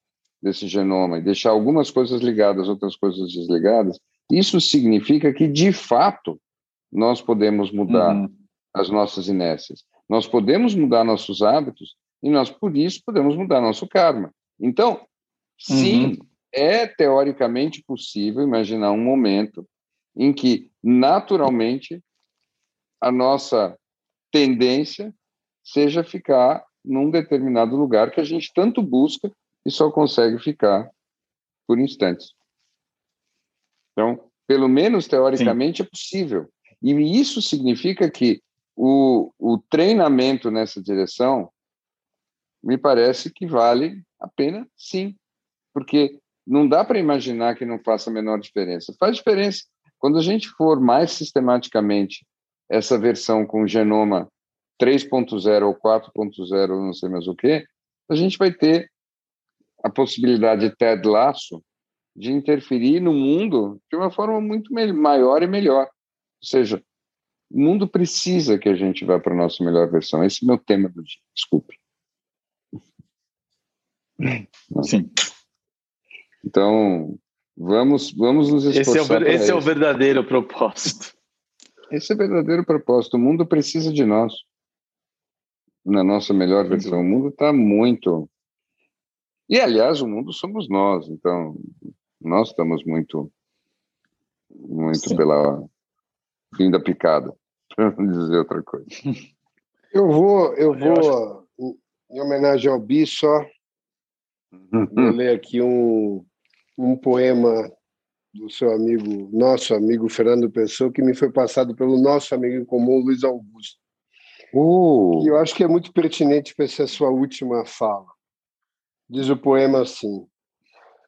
desse genoma e deixar algumas coisas ligadas, outras coisas desligadas, isso significa que, de fato, nós podemos mudar uhum. as nossas inércias. Nós podemos mudar nossos hábitos e nós, por isso, podemos mudar nosso karma. Então, sim, uhum. é teoricamente possível imaginar um momento em que, naturalmente, a nossa tendência seja ficar num determinado lugar que a gente tanto busca e só consegue ficar por instantes. Então, pelo menos teoricamente Sim. é possível. E isso significa que o, o treinamento nessa direção me parece que vale a pena, sim, porque não dá para imaginar que não faça a menor diferença. Faz diferença. Quando a gente for mais sistematicamente essa versão com genoma 3.0 ou 4.0, não sei mais o que, a gente vai ter a possibilidade de Ted Lasso de interferir no mundo de uma forma muito maior e melhor. Ou seja, o mundo precisa que a gente vá para a nossa melhor versão. Esse é o meu tema do dia. Desculpe. Sim. Então, vamos, vamos nos esforçar. Esse, é o, esse é o verdadeiro propósito. Esse é o verdadeiro propósito. O mundo precisa de nós na nossa melhor versão. O mundo está muito e, aliás, o mundo somos nós, então nós estamos muito, muito Sim. pela fim da picada, para não dizer outra coisa. Eu vou, eu vou, em homenagem ao Bi, só vou ler aqui um, um poema do seu amigo, nosso amigo Fernando Pessoa, que me foi passado pelo nosso amigo em comum, Luiz Augusto. Uh. E eu acho que é muito pertinente para essa sua última fala. Diz o poema assim: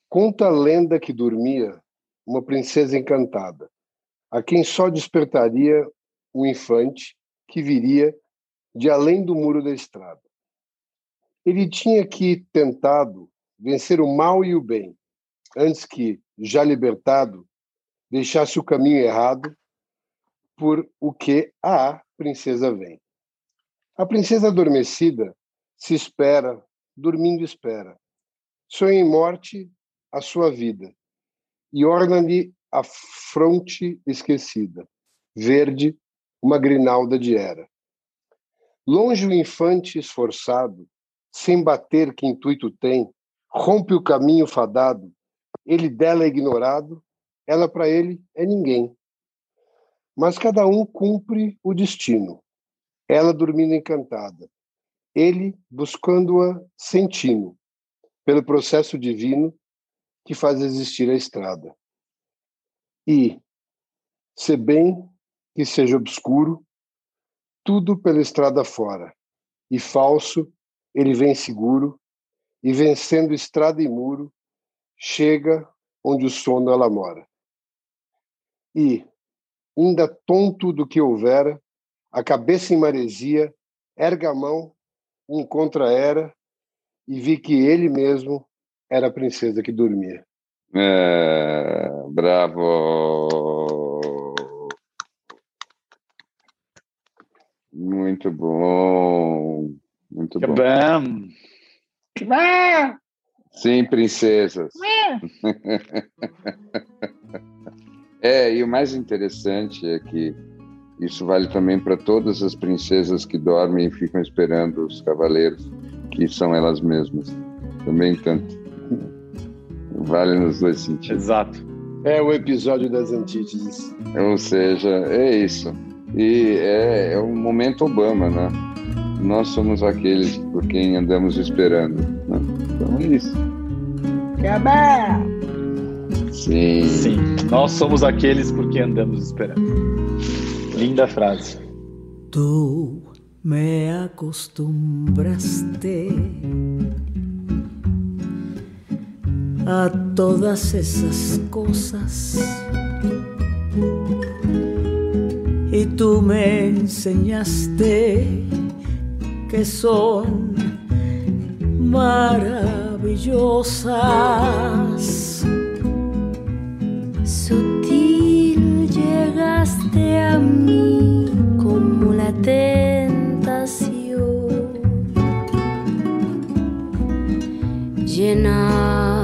Conta a lenda que dormia uma princesa encantada, a quem só despertaria o infante que viria de além do muro da estrada. Ele tinha que tentado vencer o mal e o bem, antes que, já libertado, deixasse o caminho errado por o que a princesa vem. A princesa adormecida se espera, dormindo espera. Sonha em morte a sua vida e orna-lhe a fronte esquecida, verde, uma grinalda de era. Longe o infante esforçado, sem bater que intuito tem, rompe o caminho fadado, ele dela é ignorado, ela para ele é ninguém. Mas cada um cumpre o destino, ela dormindo encantada, ele buscando-a sentindo, pelo processo divino que faz existir a estrada. E, se bem que seja obscuro, tudo pela estrada fora, e falso, ele vem seguro, e vencendo estrada e muro, chega onde o sono ela mora. E, ainda tonto do que houvera, a cabeça em maresia, erga a mão, encontra era, e vi que ele mesmo era a princesa que dormia. É, bravo! Muito bom, muito que bom. bom. Sim, princesas. é, e o mais interessante é que isso vale também para todas as princesas que dormem e ficam esperando os cavaleiros, que são elas mesmas. Também tanto. Vale nos dois sentidos. Exato. É o episódio das antíteses. Ou seja, é isso. E é, é um momento Obama, né? Nós somos aqueles por quem andamos esperando. Né? Então é isso. Acabá! Sim. Sim, nós somos aqueles por quem andamos esperando. Linda frase. Tu me acostumbraste a todas esas cosas. Y tú me enseñaste que son maravillosas. Llegaste a mí como la tentación, llenando